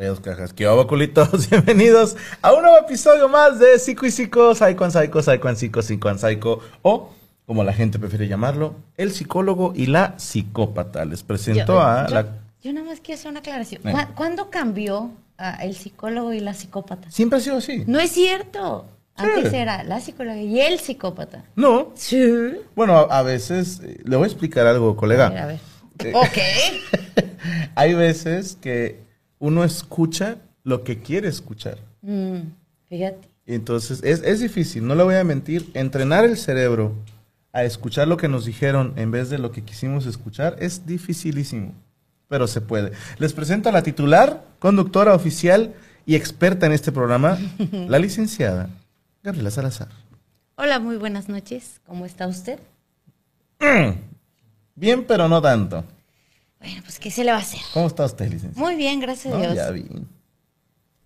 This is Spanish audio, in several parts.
Rayos cajas. ¿Qué hago, culitos? Bienvenidos a un nuevo episodio más de Psico y Psico, Psycho and Psycho, Psycho and Psico, Psycho and Psycho, o como la gente prefiere llamarlo, el psicólogo y la psicópata. Les presento Yo- a yo- la... Yo nada más quiero hacer una aclaración. Eh. ¿Cuá- ¿Cuándo cambió ah, el psicólogo y la psicópata? Siempre ha sido así. No es cierto. Sí. Antes era la psicóloga y el psicópata. No. Sí. Bueno, a, a veces, eh, le voy a explicar algo, colega. A ver, a ver. Eh, Ok. Hay veces que uno escucha lo que quiere escuchar. Mm, fíjate. Entonces, es, es difícil, no le voy a mentir. Entrenar el cerebro a escuchar lo que nos dijeron en vez de lo que quisimos escuchar es dificilísimo, pero se puede. Les presento a la titular, conductora oficial y experta en este programa, la licenciada Gabriela Salazar. Hola, muy buenas noches. ¿Cómo está usted? Bien, pero no tanto. Bueno, pues ¿qué se le va a hacer? ¿Cómo está usted, licenciada? Muy bien, gracias a No, Dios. ya vi.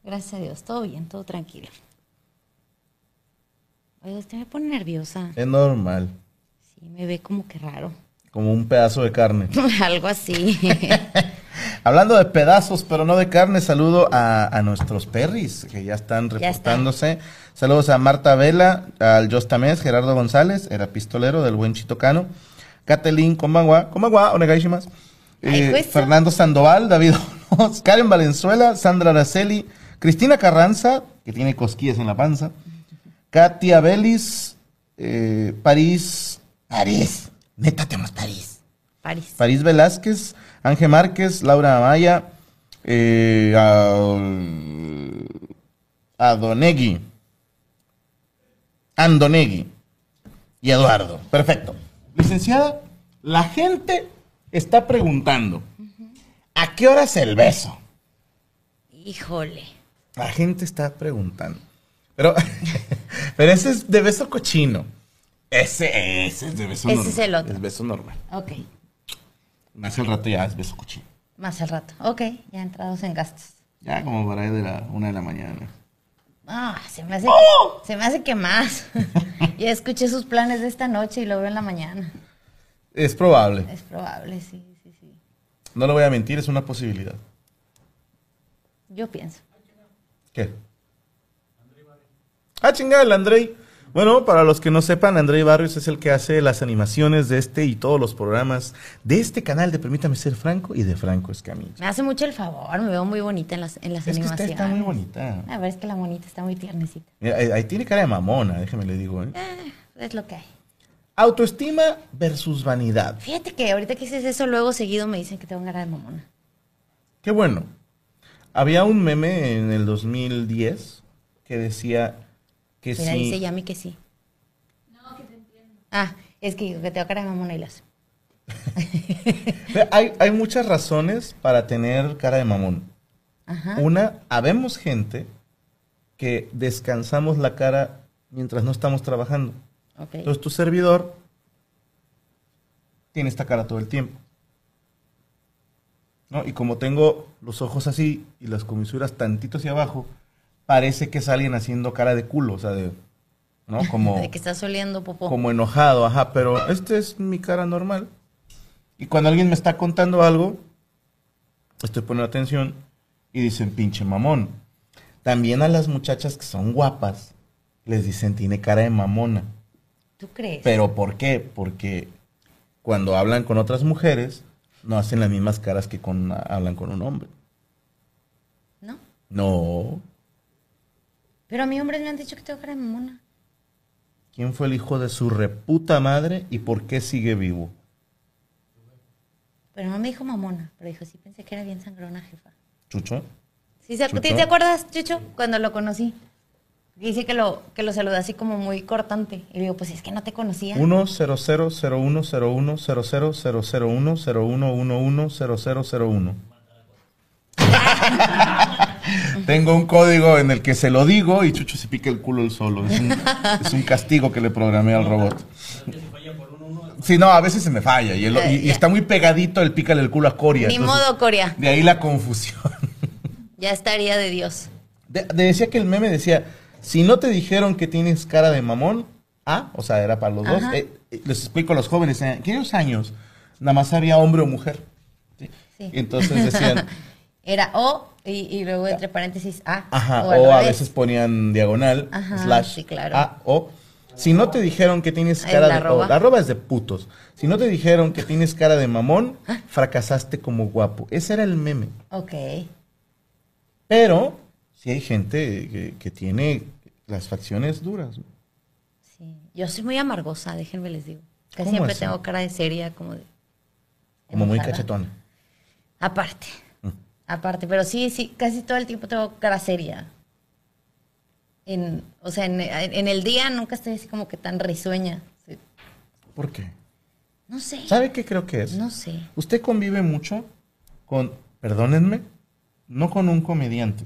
Gracias a Dios. Todo bien, todo tranquilo. Oiga, usted me pone nerviosa. Es normal, Sí, me ve como que raro. como un pedazo de carne. Algo así. Hablando de pedazos, pero no de carne, saludo a, a nuestros perris que ya están Ya reportándose. Saludos a Marta Vela, al Jostamés, Gerardo González, era pistolero del buen Chitocano. Catelín Komagua, Komagua, onegaishimasu. Eh, Fernando Sandoval, David Olmos, Karen Valenzuela, Sandra Araceli, Cristina Carranza, que tiene cosquillas en la panza. Katia Belis, eh, París, París, neta tenemos París. París. París Velázquez, Ángel Márquez, Laura Amaya, eh, a- Adonegui, Andonegui y Eduardo. Perfecto. Licenciada, la gente está preguntando, ¿a qué hora es el beso? Híjole. La gente está preguntando. Pero, pero ese es de beso cochino. Ese, ese es de beso Ese normal. es el otro. Es beso normal. Ok. Más al rato ya es beso cochino. Más al rato. Ok, ya entrados en gastos. Ya como para ahí de la una de la mañana. Ah, se me hace, ¡Oh! se me hace que más. ya escuché sus planes de esta noche y lo veo en la mañana. Es probable. Es probable, sí, sí, sí. No lo voy a mentir, es una posibilidad. Yo pienso. ¿Qué? Ah, chingada, el Andrei. Bueno, para los que no sepan, Andrei Barrios es el que hace las animaciones de este y todos los programas de este canal de Permítame Ser Franco y de Franco Escamilla. Me hace mucho el favor, me veo muy bonita en las, en las Es que está, animaciones. está muy bonita. A ver, es que la monita está muy tiernecita. Mira, ahí, ahí tiene cara de mamona, déjeme le digo. ¿eh? Eh, es lo que hay. Autoestima versus vanidad. Fíjate que ahorita que dices eso, luego seguido me dicen que tengo cara de mamona. Qué bueno. Había un meme en el 2010 que decía que Mira, si... dice Yami que sí. No, que te entiendo. Ah, es que digo que tengo cara de mamona y las. Hay, hay muchas razones para tener cara de mamón. Ajá. Una, habemos gente que descansamos la cara mientras no estamos trabajando. Entonces tu servidor tiene esta cara todo el tiempo. ¿No? Y como tengo los ojos así y las comisuras tantito hacia abajo, parece que es alguien haciendo cara de culo, o sea, de, ¿no? Como, de que estás oliendo popó. como enojado, ajá, pero esta es mi cara normal. Y cuando alguien me está contando algo, estoy poniendo atención y dicen, pinche mamón. También a las muchachas que son guapas, les dicen, tiene cara de mamona. ¿Tú crees? ¿Pero por qué? Porque cuando hablan con otras mujeres, no hacen las mismas caras que con, hablan con un hombre. ¿No? No. Pero a mí hombres me han dicho que tengo cara de mamona. ¿Quién fue el hijo de su reputa madre y por qué sigue vivo? Pero no me dijo mamona, pero dijo, sí pensé que era bien sangrona, jefa. ¿Chucho? ¿Sí se, ¿Chucho? ¿Te acuerdas, Chucho? Cuando lo conocí. Dice que lo, que lo saludé así como muy cortante. Y le digo, pues es que no te conocía. 1 0 0 0 1 0 1 0 0 0 0 1 0 1 1 1 0 0 0 1 Tengo un código en el que se lo digo y Chucho se pica el culo el solo. Es un, es un castigo que le programé al robot. Sí, no, a veces se me falla y, el- y- y está muy pegadito el pícale el culo a Coria. Ni entonces, modo, Coria. De ahí la confusión. Ya estaría de Dios. De- de- decía que el meme decía, si no te dijeron que tienes cara de mamón, ah, o sea, era para los dos. Ajá. Eh, eh, les explico a los jóvenes, en aquellos años, nada más había hombre o mujer. ¿sí? Entonces decían, Era O y, y luego entre paréntesis A. ajá, o, a veces ponían diagonal, Ajá, slash, sí, claro. A, o. Si no te dijeron que tienes cara la de... arroba. la arroba es de putos. Si no te dijeron que tienes cara de mamón, Ah. fracasaste como guapo. Ese era el meme. Ok. Pero sí hay gente que, que tiene las facciones duras. Sí. Yo soy muy amargosa, déjenme les digo. Casi ¿Cómo siempre tengo cara de seria, como de. Como muy cachetona. Aparte. Mm. Aparte, pero sí, sí, casi todo el tiempo tengo cara seria. En, o sea, en, en el día nunca estoy así como que tan risueña. Sí. ¿Por qué? No sé. ¿Sabe qué creo que es? No sé. Usted convive mucho con, perdónenme, no con un comediante,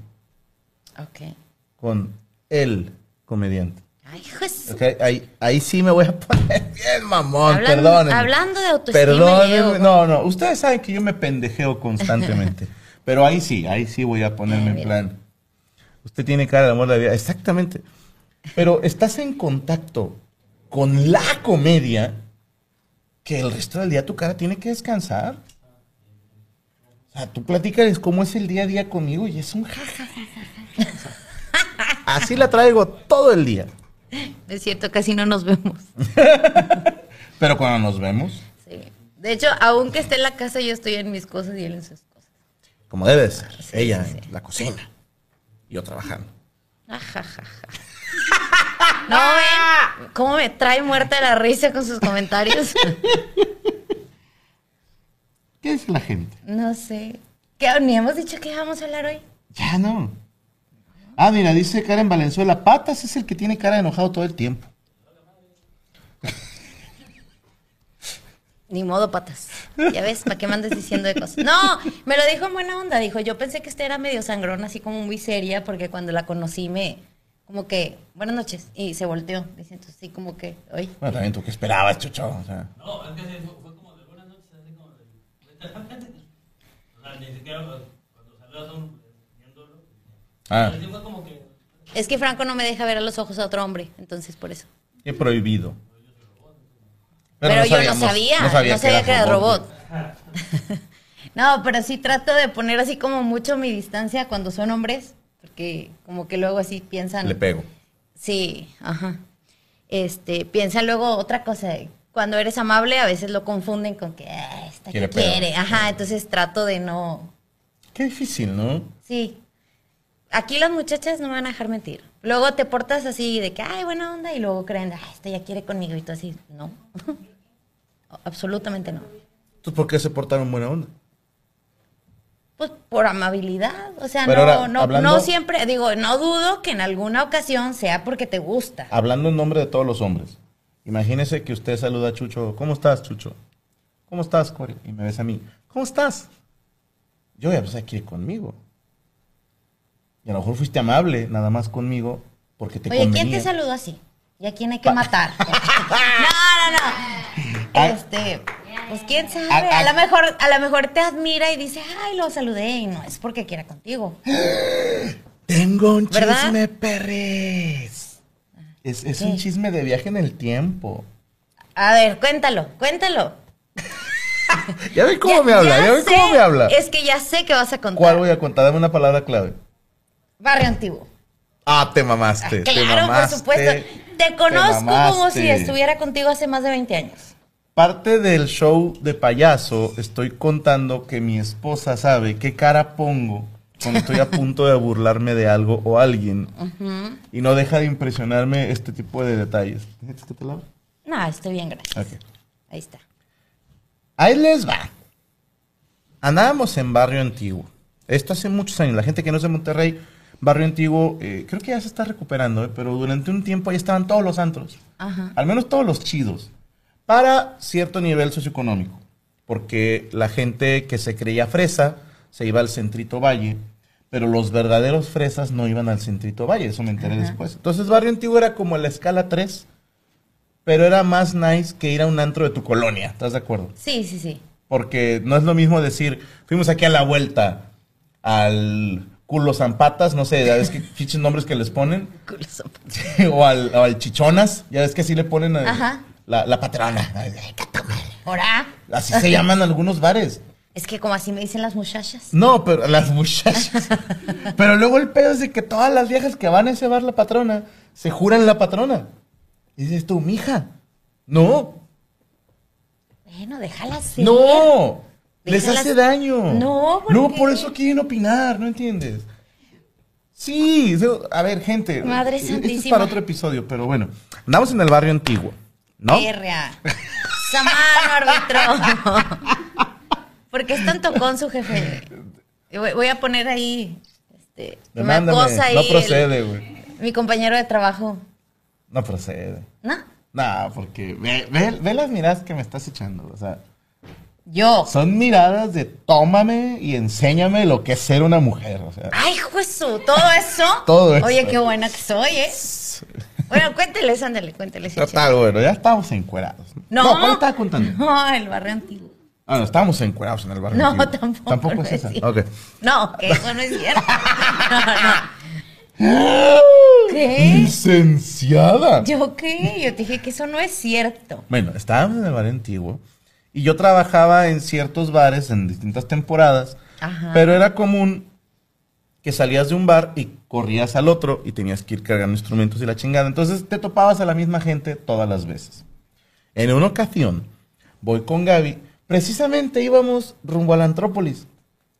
Con el comediante. Ay, ¿ok? Ahí, ahí sí me voy a poner bien mamón, perdónenme. hablando de autoestima, Perdónenme, no, no, ustedes saben que yo me pendejeo constantemente, pero ahí sí, ahí sí voy a ponerme Ay, en plan. Usted tiene cara de amor de la vida, exactamente. Pero estás en contacto con la comedia que el resto del día tu cara tiene que descansar. O sea, tú platicas cómo es el día a día conmigo y es un jajaja. Así la traigo todo el día. Es cierto, casi no nos vemos. Pero cuando nos vemos, Sí. De hecho, aunque esté en la casa, yo estoy en mis cosas y él en sus cosas. como debe ser, Sí, ella sí, en la cocina, yo trabajando. Ajajaja. ¿No ven cómo me trae muerta la risa con sus comentarios? ¿Qué dice la gente? No sé. ¿Qué, ni hemos dicho que vamos a hablar hoy? Ya no. Ah, mira, dice Karen Valenzuela, Patas es el que tiene cara de enojado todo el tiempo. Ni modo, patas. Ya ves, ¿para qué me andes diciendo de cosas? No, me lo dijo en buena onda. Dijo, yo pensé que este era medio sangrón, así como muy seria, porque cuando la conocí me, como que, buenas noches, y se volteó. Dice, entonces sí, como que, oye. Bueno, también tú qué esperabas, chucho. O sea, No, es que sí, fue, fue como de buenas noches, así como de. O sea, ni siquiera pues, cuando un. viéndolo. ah, fue como que. Es que Franco no me deja ver a los ojos a otro hombre, entonces por eso. qué prohibido. Pero, no yo sabíamos- no sabía, no sabía, que, era robot. no, pero sí trato de poner así como mucho mi distancia cuando son hombres, porque como que luego así piensan. Le pego. Sí, ajá. Este, piensa luego otra cosa. Cuando eres amable, a veces lo confunden con que "Ah, esta Quiere que pedo". quiere. Ajá, entonces trato de no. Qué difícil, ¿no? Sí. Aquí las muchachas no me van a dejar mentir. Luego te portas así de que, ay, buena onda, y luego creen, ay, esta ya quiere conmigo, y tú así, no. Absolutamente no. Entonces, ¿por qué se portaron buena onda? Pues por amabilidad. O sea, Pero no, ahora, no, hablando- no siempre, digo, no dudo que en alguna ocasión sea porque te gusta. Hablando en nombre de todos los hombres. Imagínese que usted saluda a Chucho. ¿Cómo estás, Chucho? ¿Cómo estás, Corey? Y me ves a mí. ¿Cómo estás? Yo ya pues quiere conmigo. Y a lo mejor fuiste amable nada más conmigo porque te Oye, ¿quién convenía. te saludó así? ¿Y a quién hay que matar? no, no, no. Ah. Este, pues quién sabe. Ah, ah. A lo mejor, a lo mejor te admira y dice, ay, lo saludé, y no es porque quiera contigo. Tengo un ¿Verdad? chisme, perres. Es, es un chisme de viaje en el tiempo. A ver, cuéntalo, cuéntalo. ¿Ya ven cómo Ya- me habla? ya ¿Ya sé, cómo me habla? Es que ya sé que vas a contar. ¿Cuál voy a contar? Dame una palabra clave. Barrio Antiguo. Ah, te mamaste. te Claro, por mamaste, supuesto. Te conozco como si estuviera contigo hace más de 20 años. Parte del show de payaso, estoy contando que mi esposa sabe qué cara pongo cuando estoy a punto de burlarme de algo o alguien. Y no deja de impresionarme este tipo de detalles. ¿Necesitas que te? No, estoy bien, gracias. Ok. Ahí está. Ahí les va. Andábamos en Barrio Antiguo. Esto hace muchos años. La gente que no es de Monterrey, Barrio Antiguo, eh, creo que ya se está recuperando, eh, pero durante un tiempo ahí estaban todos los antros. Ajá. Al menos todos los chidos. Para cierto nivel socioeconómico. Porque la gente que se creía fresa se iba al Centrito Valle, pero los verdaderos fresas no iban al Centrito Valle. Eso me enteré después. Entonces Barrio Antiguo era como la escala 3, pero era más nice que ir a un antro de tu colonia. ¿Estás de acuerdo? Sí, sí, sí. Porque no es lo mismo decir, fuimos aquí a la vuelta al culo zampatas, no sé, ya ves que pinches nombres que les ponen, Culo o, al, o al chichonas, ya ves que así le ponen a- Ajá. la, la patrona. Así se llaman algunos bares. Es que como así me dicen las muchachas. No, pero las muchachas. pero luego el pedo es de que todas las viejas que van a ese bar la patrona, se juran la patrona. Y dices tú, mija, no, Bueno, déjala ser. No, les Déjalas- hace daño. No, ¿por no qué? por eso quieren opinar, ¿no entiendes? Sí, a ver, gente. Madre esto es para otro episodio, pero bueno. Andamos en el barrio antiguo, ¿no? Samano, árbitro. ¿Por qué es tan tocón su jefe? Voy, a poner ahí. Este, Demándame. acosa ahí No procede, güey. mi compañero de trabajo. No procede. ¿No? Nah, porque ve, ve- ve las miradas que me estás echando. O sea, Yo. son miradas de tómame y enséñame lo que es ser una mujer. O sea, Ay, juezo, todo eso. Todo eso. Oye, qué buena que soy, ¿eh? Bueno, cuénteles, ándale, cuénteles. total, bueno, ya estábamos encuerados. No. ¿cuál estaba contando? No, el barrio antiguo. Ah, no, estábamos encuerados en el barrio. No, antiguo. tampoco. Tampoco no es esa. cierto. Ok. No, que eso no es cierto. No, no. ¿Qué? Licenciada. ¿Yo qué? Yo te dije que eso no es cierto. Bueno, estábamos en el bar antiguo y yo trabajaba en ciertos bares en distintas temporadas, Ajá. pero era común que salías de un bar y corrías al otro y tenías que ir cargando instrumentos y la chingada. Entonces te topabas a la misma gente todas las veces. En una ocasión, voy con Gaby, precisamente íbamos rumbo a la Antrópolis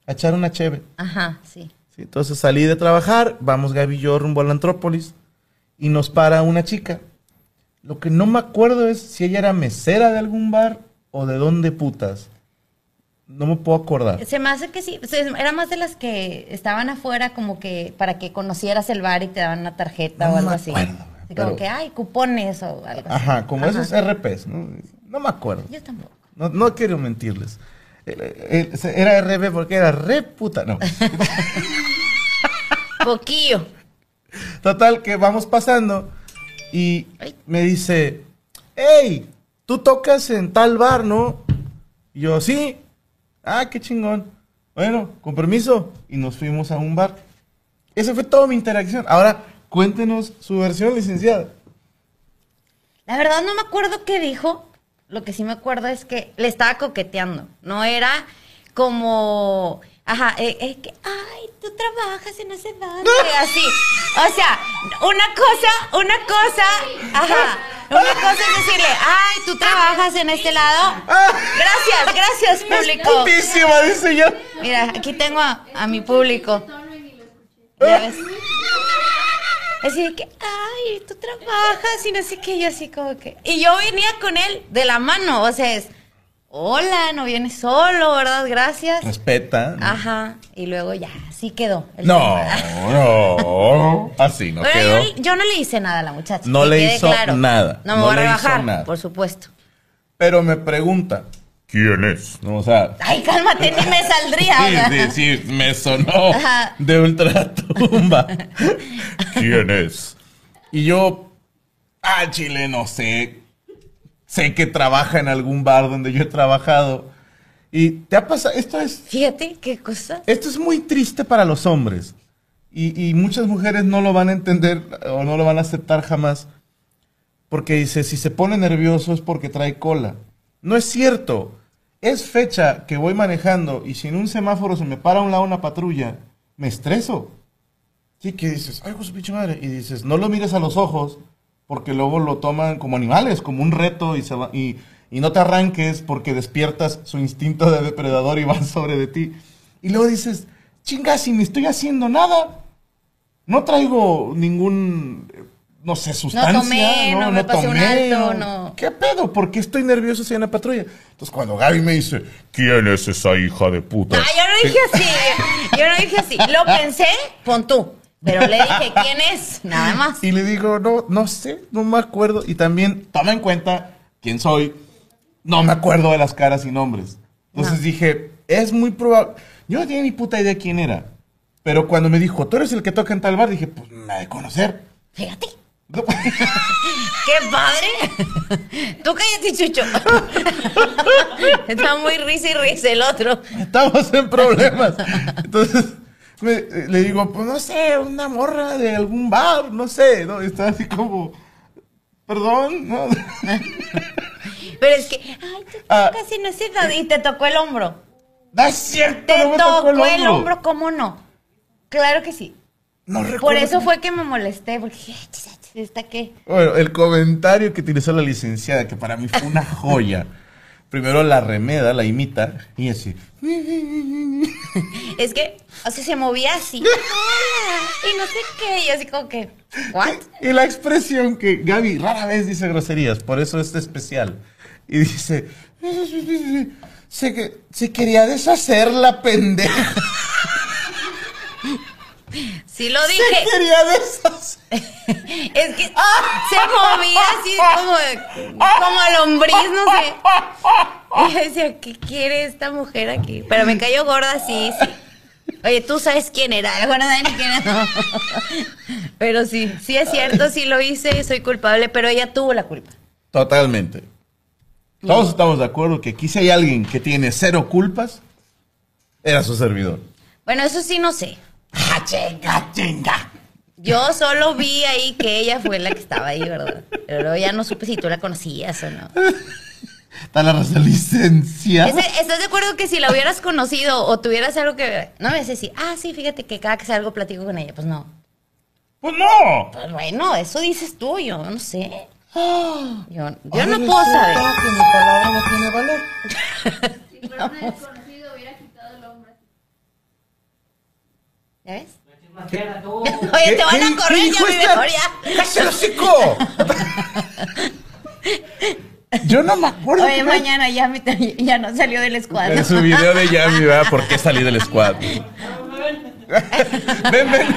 a echar una cheve. Ajá, sí. Sí, entonces salí de trabajar, vamos Gaby y yo rumbo a la Antrópolis y nos para una chica. Lo que no me acuerdo es si ella era mesera de algún bar o de dónde putas. No me puedo acordar. Se me hace que sí. Era más de las que estaban afuera como que para que conocieras el bar y te daban una tarjeta No o algo me así. acuerdo, Así pero- como que, ay, cupones o algo así. Ajá, como Ajá. esos RPs. ¿no? No me acuerdo. Yo tampoco. No, no quiero mentirles. Era RP porque era re puta. No. Poquillo. Total, que vamos pasando y me dice, hey, tú tocas en tal bar, ¿no? Y yo, sí. Ah, qué chingón. Bueno, con permiso. Y nos fuimos a un bar. Esa fue toda mi interacción. Ahora, cuéntenos su versión, licenciada. La verdad no me acuerdo qué dijo, lo que sí me acuerdo es que le estaba coqueteando. No era como. Ajá, eh, es que, ay, tú trabajas en ese dónde, así. O sea, una cosa, una cosa, ajá. Una cosa es decirle, ay, tú trabajas en este lado. Gracias, gracias, público. Putísima, dice yo. Mira, aquí tengo a, a mi público. Ya ves. Así de que, ay, tú trabajas y no sé qué, yo así como que. Y yo venía con él de la mano, o sea, es, hola, no vienes solo, ¿verdad? Gracias. Respeta. Ajá, y luego ya, así quedó. No, no. Así no Bueno, quedó. yo, yo no le hice nada a la muchacha. No le hizo nada, No me no voy a rebajar, nada. por supuesto. Pero me pregunta, ¿quién es? No, o sea, Ay, cálmate, ni me saldría. sí, sí, sí, me sonó Ajá. de ultratumba. ¿Quién es? Y yo, ah, chile, no sé. Sé que trabaja en algún bar donde yo he trabajado. Y te ha pasado, esto es, Fíjate qué cosa. esto es muy triste para los hombres. Y, y muchas mujeres no lo van a entender o no lo van a aceptar jamás. Porque dice, si se pone nervioso es porque trae cola. No es cierto. Es fecha que voy manejando y si en un semáforo se me para a un lado una patrulla, me estreso. Sí, que dices, ay, su pinche madre. Y dices, no lo mires a los ojos porque luego lo toman como animales, como un reto y, se va- y, y no te arranques porque despiertas su instinto de depredador y van sobre de ti. Y luego dices, chinga, si ni estoy haciendo nada. No traigo ningún, no sé, sustancia. tomé, no me pasé un alto, no. ¿Qué pedo? ¿Por qué estoy nervioso si hay una patrulla? Entonces cuando Gaby me dice, ¿quién es esa hija de puta? Ah, yo no dije así. Yo no dije así. Lo pensé, pon tú. Pero le dije, ¿quién es? Nada más. Y le digo, no, no sé, no me acuerdo. Y también toma en cuenta quién soy. No me acuerdo de las caras y nombres. Entonces No. dije, es muy probable. Yo no tenía ni puta idea quién era. Pero cuando me dijo, tú eres el que toca en tal bar, dije, pues me ha de conocer. Fíjate. ¡Qué padre! Tú cállate, Chucho. Está muy risa y risa el otro. Estamos en problemas. Entonces me- le digo, pues no sé, una morra de algún bar, no sé. ¿no? Está así como, perdón, ¿no? Pero es que, ay, tú Ah. casi no sé nada. Y te tocó el hombro. No es cierto, Te no me tocó, tocó el hombro, ¿cómo no? Claro que sí. No Por eso fue que me molesté, porque dije, "Ay, chis, chis, ¿esta qué? Bueno, el comentario que utilizó la licenciada, que para mí fue una joya. Primero la remeda, la imita, y así. Es que, o sea, se movía así. Y no sé qué. Y así como que, ¿what? Y la expresión que Gaby rara vez dice groserías, por eso es especial. Y dice, se, se quería deshacer la pendeja. Sí lo Se dije. quería deshacer. Es que se movía así como, como lombriz, no sé. Y yo decía, ¿qué quiere esta mujer aquí? Pero me cayó gorda, sí, sí. Oye, tú sabes quién era. Bueno, no sé quién era. Pero sí, sí es cierto, sí lo hice, soy culpable, pero ella tuvo la culpa. Totalmente. Todos estamos de acuerdo que aquí si hay alguien que tiene cero culpas, era su servidor. Bueno, eso sí no sé. ¡Ah, chinga, chinga! Yo solo vi ahí que ella fue la que estaba ahí, ¿verdad? Pero luego ya no supe si tú la conocías o no. Está la raza licenciada. Ese- ¿Estás de acuerdo que si la hubieras conocido o tuvieras algo que ver? No me decís, ah, sí, fíjate que cada que salgo platico con ella. Pues no. ¡Pues no! Pues bueno, eso dices tú, yo no sé. Yo, yo no puedo saber. Que mi palabra no tiene valor. ¿Ya ves? Oye, te van a correr ya, mi esta? mejor ya. ¡Cállate el hocico! Yo no me acuerdo. Oye, me- mañana ya, mi- ya no salió del escuadro. En su video de Yami, ¿verdad? ¿Por qué salí del squad? ven, ven.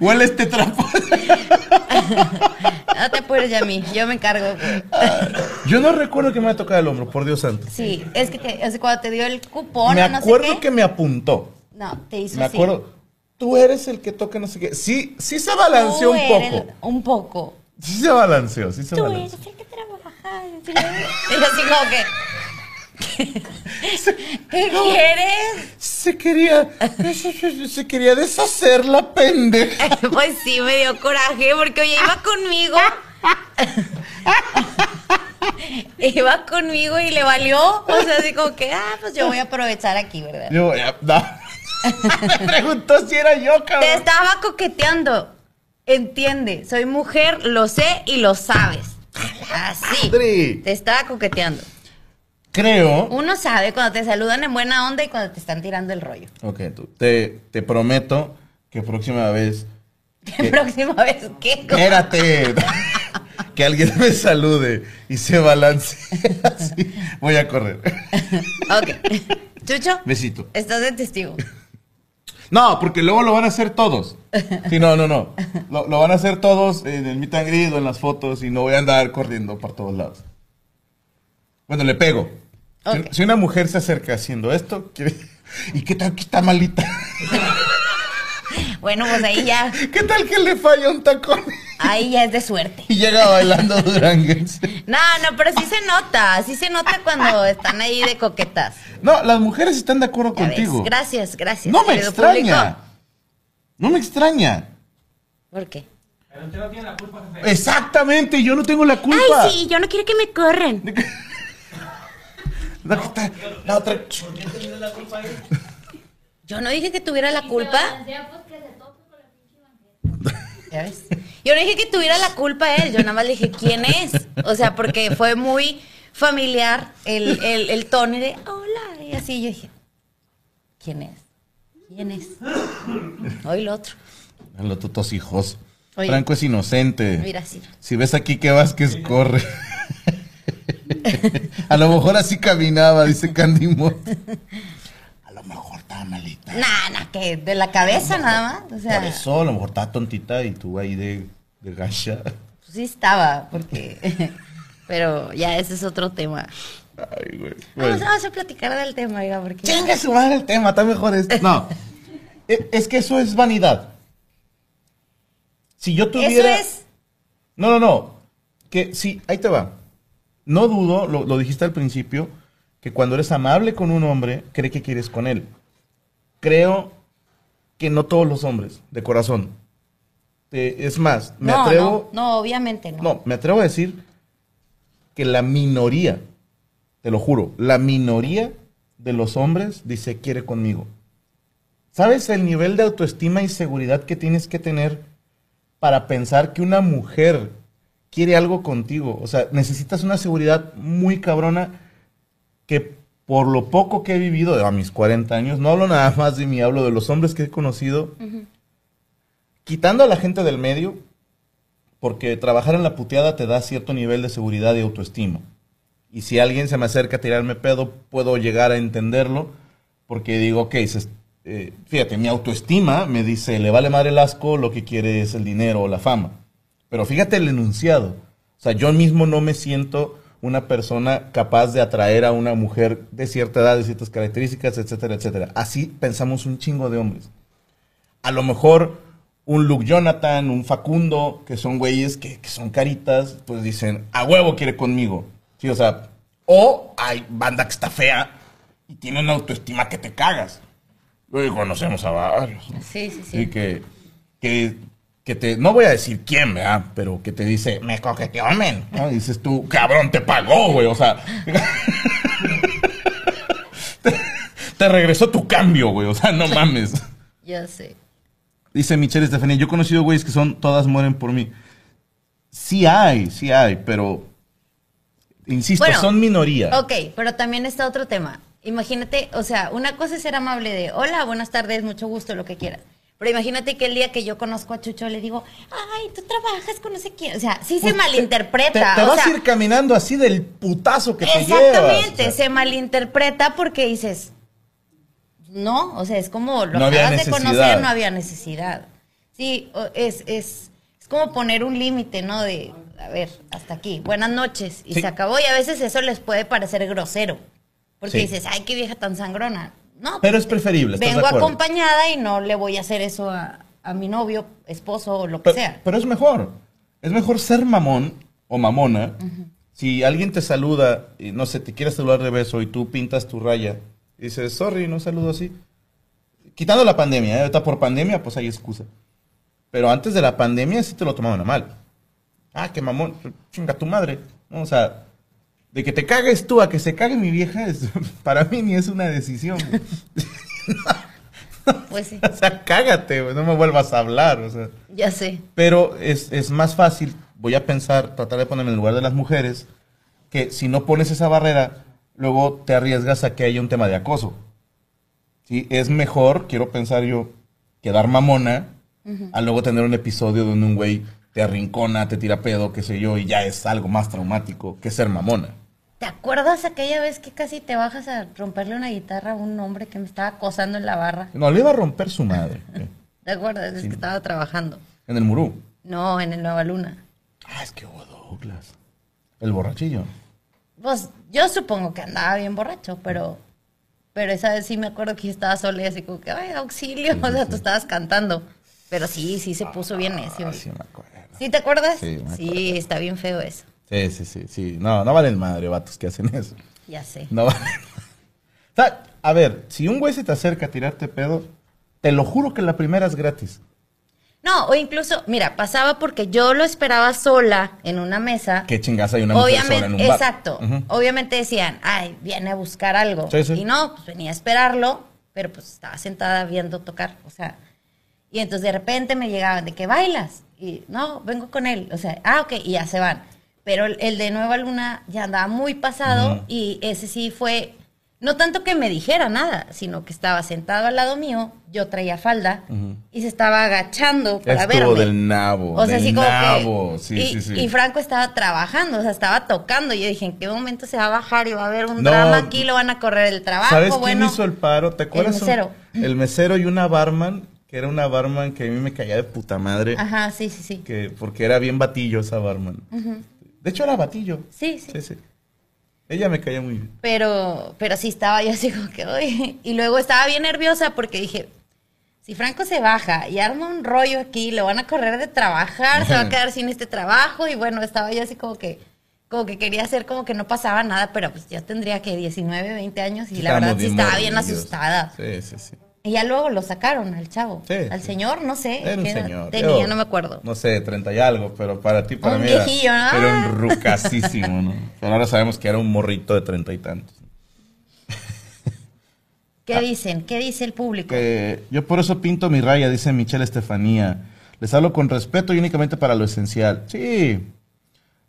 Huele este trapo. No te apures, Yami, yo me encargo. Yo no recuerdo que me haya tocado el hombro, por Dios santo. Sí, es que te- o sea, cuando te dio el cupón me o no sé acuerdo qué. que me apuntó. No, te hizo Me así. acuerdo. Tú eres el que toca no sé qué. Sí, sí se balanceó Tú un poco. Un poco. Sí se balanceó, sí se Tú balanceó. eres el que trabaja. Y así como que. ¿Qué quieres? Se quería. Se quería deshacer la pendeja. Pues sí, me dio coraje porque oye, iba conmigo. iba conmigo y le valió. O sea, así como que, ah, pues yo voy a aprovechar aquí, ¿verdad? Yo, ya, no. Me preguntó si era yo, Te cabrón. estaba coqueteando. Entiende, soy mujer, lo sé y lo sabes. Así. Madre. Te estaba coqueteando. Creo. Uno sabe cuando te saludan en buena onda y cuando te están tirando el rollo. Ok, tú, te, te prometo que próxima vez. que- Próxima vez, ¿qué? Espérate. que alguien me salude y se balancee así. Voy a correr. Ok. Chucho, Besito. estás de testigo. No, porque luego lo van a hacer todos. Sí, no, no, no. Lo, lo van a hacer todos en el meet and greet o en las fotos y no voy a andar corriendo por todos lados. Bueno, le pego. Si- una mujer se acerca haciendo esto, quiere... ¿y qué tal que está malita? Bueno, pues ahí ya, ¿Qué tal que le falla un tacón ahí ya es de suerte. y llega bailando duranguense? No, no, pero sí se nota, sí se nota cuando están ahí de coquetas. No, las mujeres están de acuerdo Ya ves. contigo. Gracias, gracias. No me extraña. público. No me extraña. ¿Por qué? Pero usted no tiene la culpa, jefe. Exactamente, yo no tengo la culpa. Ay, sí, yo no quiero que me corren. No, ¿qué tal? La otra... ¿Por qué tiene la culpa ahí? Yo no dije que tuviera la culpa. ¿Ya ves? Yo no dije que tuviera la culpa él, yo nada más le dije quién es. O sea, porque fue muy familiar el, el, el tono y de hola. Y así yo dije, ¿quién es? ¿Quién es? Hoy lo otro. Los tutos hijos. Oye. Franco es inocente. Mira, sí. Si ves aquí que Vázquez corre. A lo mejor así caminaba, dice Candy Moore. A lo mejor estaba malita. Nah, nah, que de la cabeza nada más. O sea, Por eso, a lo mejor estaba tontita y tú ahí de, de gacha. pues sí estaba, porque. Pero ya ese es otro tema. Ay, güey. Vamos, Bueno. vamos a platicar del tema, oiga, porque. Chinga su madre el tema, está mejor esto. No. E- Es que eso es vanidad. Si yo Eso tuviera. es. No, no, no. Que sí, ahí te va. No dudo, lo, lo dijiste al principio, que cuando eres amable con un hombre, cree que quieres con él. Creo que no todos los hombres, de corazón. Te- es más, me no, atrevo. no, no, obviamente no. No, me atrevo a decir que la minoría, te lo juro, la minoría de los hombres dice quiere conmigo. ¿Sabes el nivel de autoestima y seguridad que tienes que tener para pensar que una mujer quiere algo contigo? O sea, necesitas una seguridad muy cabrona que por lo poco que he vivido a mis 40 años, no hablo nada más de mí, hablo de los hombres que he conocido, quitando a la gente del medio, porque trabajar en la puteada te da cierto nivel de seguridad y autoestima. Y si alguien se me acerca a tirarme pedo, puedo llegar a entenderlo, porque digo, ok, se- eh, fíjate, mi autoestima me dice, le vale madre el asco, lo que quiere es el dinero o la fama. Pero fíjate el enunciado. O sea, yo mismo no me siento una persona capaz de atraer a una mujer de cierta edad, de ciertas características, etcétera, etcétera. Así pensamos un chingo de hombres a lo mejor un Luke Jonathan, un Facundo, que son güeyes que, que son caritas, pues dicen, a huevo quiere conmigo. Sí, o sea, o hay banda que está fea y tiene una autoestima que te cagas. Y conocemos a varios. Sí, sí, sí. Sí, que, que, que te, no voy a decir quién, ¿verdad? Pero que te dice, me coqueteó, men. ¿no? Dices tú, cabrón, te pagó, güey. O sea, te, te regresó tu cambio, güey. O sea, no mames. Ya sé. Dice Michelle Estefanía, yo he conocido güeyes que son, todas mueren por mí. Sí hay, sí hay, pero, insisto, Bueno, son minoría. Ok, pero también está otro tema. Imagínate, o sea, una cosa es ser amable de, hola, buenas tardes, mucho gusto, lo que quieras. Pero imagínate que el día que yo conozco a Chucho le digo, ay, tú trabajas con no sé quién. O sea, sí se Pues te- malinterpreta. Te, te o vas sea, a ir caminando así del putazo que te llevas. Exactamente, o sea. se malinterpreta porque dices, no, o sea, es como lo No acabas de conocer, no había necesidad. Sí, es, es, es como poner un límite, ¿no? De, a ver, hasta aquí, buenas noches, y Sí. se acabó, y a veces eso les puede parecer grosero, porque Sí. dices, ay, qué vieja tan sangrona. No, Pero es preferible, ¿estás vengo de acompañada y no le voy a hacer eso a, a mi novio, esposo o lo que Pero, sea. pero es mejor. Es mejor ser mamón o mamona. Si alguien te saluda y no sé, te quiere saludar de beso y tú pintas tu raya y dices, sorry, no saludo así. Quitando la pandemia, ¿eh? ahorita por pandemia, pues hay excusa. Pero antes de la pandemia sí te lo tomaban a mal. Ah, qué mamón, chinga tu madre. ¿no? O sea, De que te cagues tú a que se cague mi vieja, es- para mí ni es una decisión. Pues sí, o sea, cágate, no me vuelvas a hablar. O sea. ya sé. Pero es, es más fácil, voy a pensar, tratar de ponerme en el lugar de las mujeres, que si no pones esa barrera, luego te arriesgas a que haya un tema de acoso. ¿Sí? Es mejor, quiero pensar yo, quedar mamona, a luego tener un episodio donde un güey te arrincona, te tira pedo, qué sé yo, y ya es algo más traumático que ser mamona. ¿Te acuerdas aquella vez que casi te bajas a romperle una guitarra a un hombre que me estaba acosando en la barra? No, le iba a romper su madre. ¿Te acuerdas? Es que estaba trabajando. En el murú. No, en el Nueva Luna. Ah, es que hubo Douglas. El borrachillo. Pues yo supongo que andaba bien borracho, pero pero esa vez sí me acuerdo que yo estaba sola y así como que, ay, auxilio, Sí, o sea, sí. tú estabas cantando. Pero sí, sí se puso bien necio. Ah, sí, me acuerdo. ¿Sí te acuerdas? Sí, me Sí, está bien feo eso. Sí, sí, sí, sí. No, no valen madre, vatos, que hacen eso. Ya sé. No vale. O sea, a ver, si un güey se te acerca a tirarte pedo, te lo juro que la primera es gratis. No, o incluso, mira, pasaba porque yo lo esperaba sola en una mesa. Qué chingas hay una mujer sola en Obviamente, un bar. exacto. Obviamente decían, ay, viene a buscar algo. Sí, sí. Y no, pues venía a esperarlo, pero pues estaba sentada viendo tocar. O sea, y entonces de repente me llegaban de que bailas. Y no, vengo con él. O sea, ah, ok, y ya se van. Pero el, el de Nueva Luna ya andaba muy pasado y ese sí fue, no tanto que me dijera nada, sino que estaba sentado al lado mío, yo traía falda y se estaba agachando para Estuvo verme. del nabo. O sea, del así como nabo. que. Sí, y, sí, sí. y Franco estaba trabajando, o sea, estaba tocando. Y yo dije, ¿en qué momento se va a bajar y va a haber un No. drama aquí? Lo van a correr el trabajo. ¿Sabes quién bueno, hizo el paro? ¿Te acuerdas? un- mesero. el mesero y una barman, que era una barman que a mí me caía de puta madre. Ajá, sí, sí, sí. Que, porque era bien batillo esa barman. De hecho, era batillo. Sí, sí. Sí, sí. Ella me caía muy bien. Pero, pero sí estaba yo así como que, oye. Y luego estaba bien nerviosa porque dije, si Franco se baja y arma un rollo aquí, lo van a correr de trabajar, se va a quedar sin este trabajo. Y bueno, estaba yo así como que, como que quería hacer como que no pasaba nada, pero pues yo tendría que 19, 20 años y la verdad sí estaba bien asustada. Sí, sí, sí. Y ya luego lo sacaron al chavo. Sí, al sí. señor, no sé. Era un señor. Tenía, Yo, no me acuerdo. No sé, 30 y algo, pero para ti, para Un mí. era- viejillo, ¿no? Era un rucasísimo, ¿no? Pero ahora sabemos que era un morrito de treinta y tantos. ¿Qué dicen? ¿Qué dice el público? Que yo por eso pinto mi raya, dice Michelle Estefanía. Les hablo con respeto y únicamente para lo esencial. Sí.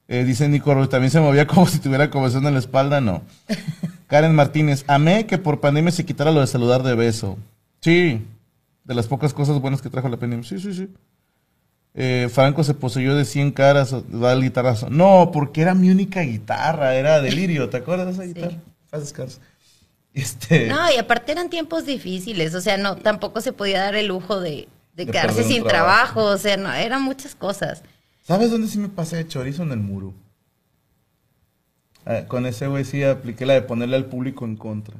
Eh, dice Nico Ruiz, también se movía como si tuviera comezón en la espalda, no. Karen Martínez, amé que por pandemia se quitara lo de saludar de beso. Sí. De las pocas cosas buenas que trajo la pandemia. Sí, sí, sí. Eh, Franco se poseyó de 100 caras, da el guitarrazo. No, porque era mi única guitarra, era delirio. ¿Te acuerdas de esa Sí. guitarra? Descanso. Este, No, y aparte eran tiempos difíciles, o sea, no, tampoco se podía dar el lujo de, de De quedarse sin trabajo. trabajo. o sea, no, eran muchas cosas. ¿Sabes dónde sí me pasé de chorizo en el muro? Ah, con ese güey sí apliqué la de ponerle al público en contra.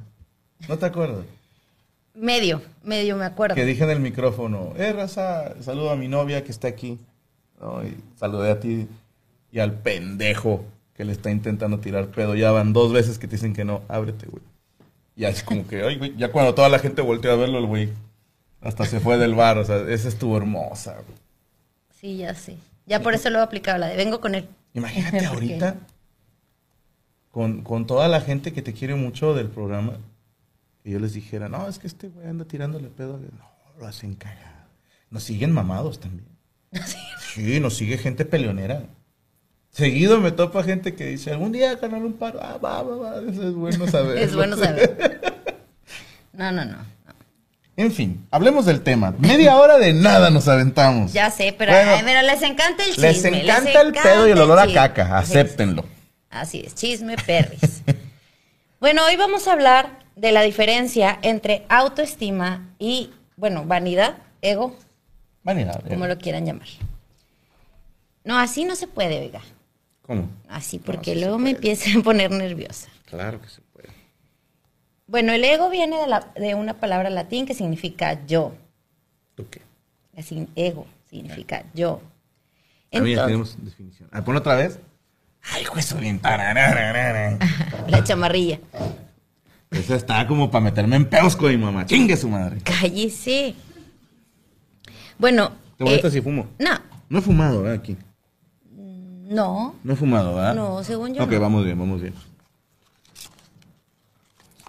¿No te acuerdas? Medio, medio me acuerdo. Que dije en el micrófono, eh, raza, saludo a mi novia que está aquí. ¿no? Y saludé a ti y al pendejo que le está intentando tirar pedo. Ya van dos veces que te dicen que no, ábrete, güey. Y así como que, ay, güey, ya cuando toda la gente volteó a verlo, el güey hasta se fue del bar. O sea, esa estuvo hermosa, güey. Sí, ya sé. Ya por eso lo he aplicado, la de vengo con él. Imagínate ahorita con, con toda la gente que te quiere mucho del programa, que yo les dijera, no, es que este güey anda tirándole pedo. No, lo hacen cagar. Nos siguen mamados también. Sí, nos sigue gente peleonera. Seguido me topa gente que dice, algún día ganar un paro. Ah, va, va, va. Eso es bueno saber. Es bueno saber. No, no, no. En fin, hablemos del tema. Media hora de nada nos aventamos. Ya sé, pero, Bueno, ay, pero les encanta el chisme. les encanta el pedo y el encanta olor a caca. Acéptenlo. Así es, chisme perris. bueno, hoy vamos a hablar de la diferencia entre autoestima y, bueno, vanidad, ego, Vanidad. como lo quieran llamar. No, así no se puede, oiga. ¿Cómo? Así, porque luego me empieza a poner nerviosa. Claro que se puede. Bueno, el ego viene de, la- de una palabra latín que significa yo. ¿Tú qué? Así, ego significa yo. Entonces, tenemos definición. Ah, pon otra vez. Ay, juez, bien. la chamarrilla. Esa está como para meterme en pedos con mi mamá. Chingue su madre. Cállese. Bueno. ¿Te molesta eh, si fumo? No, No he fumado, ¿verdad? Aquí. no. No he fumado, ¿verdad? No, según yo Ok, no. vamos bien, vamos bien.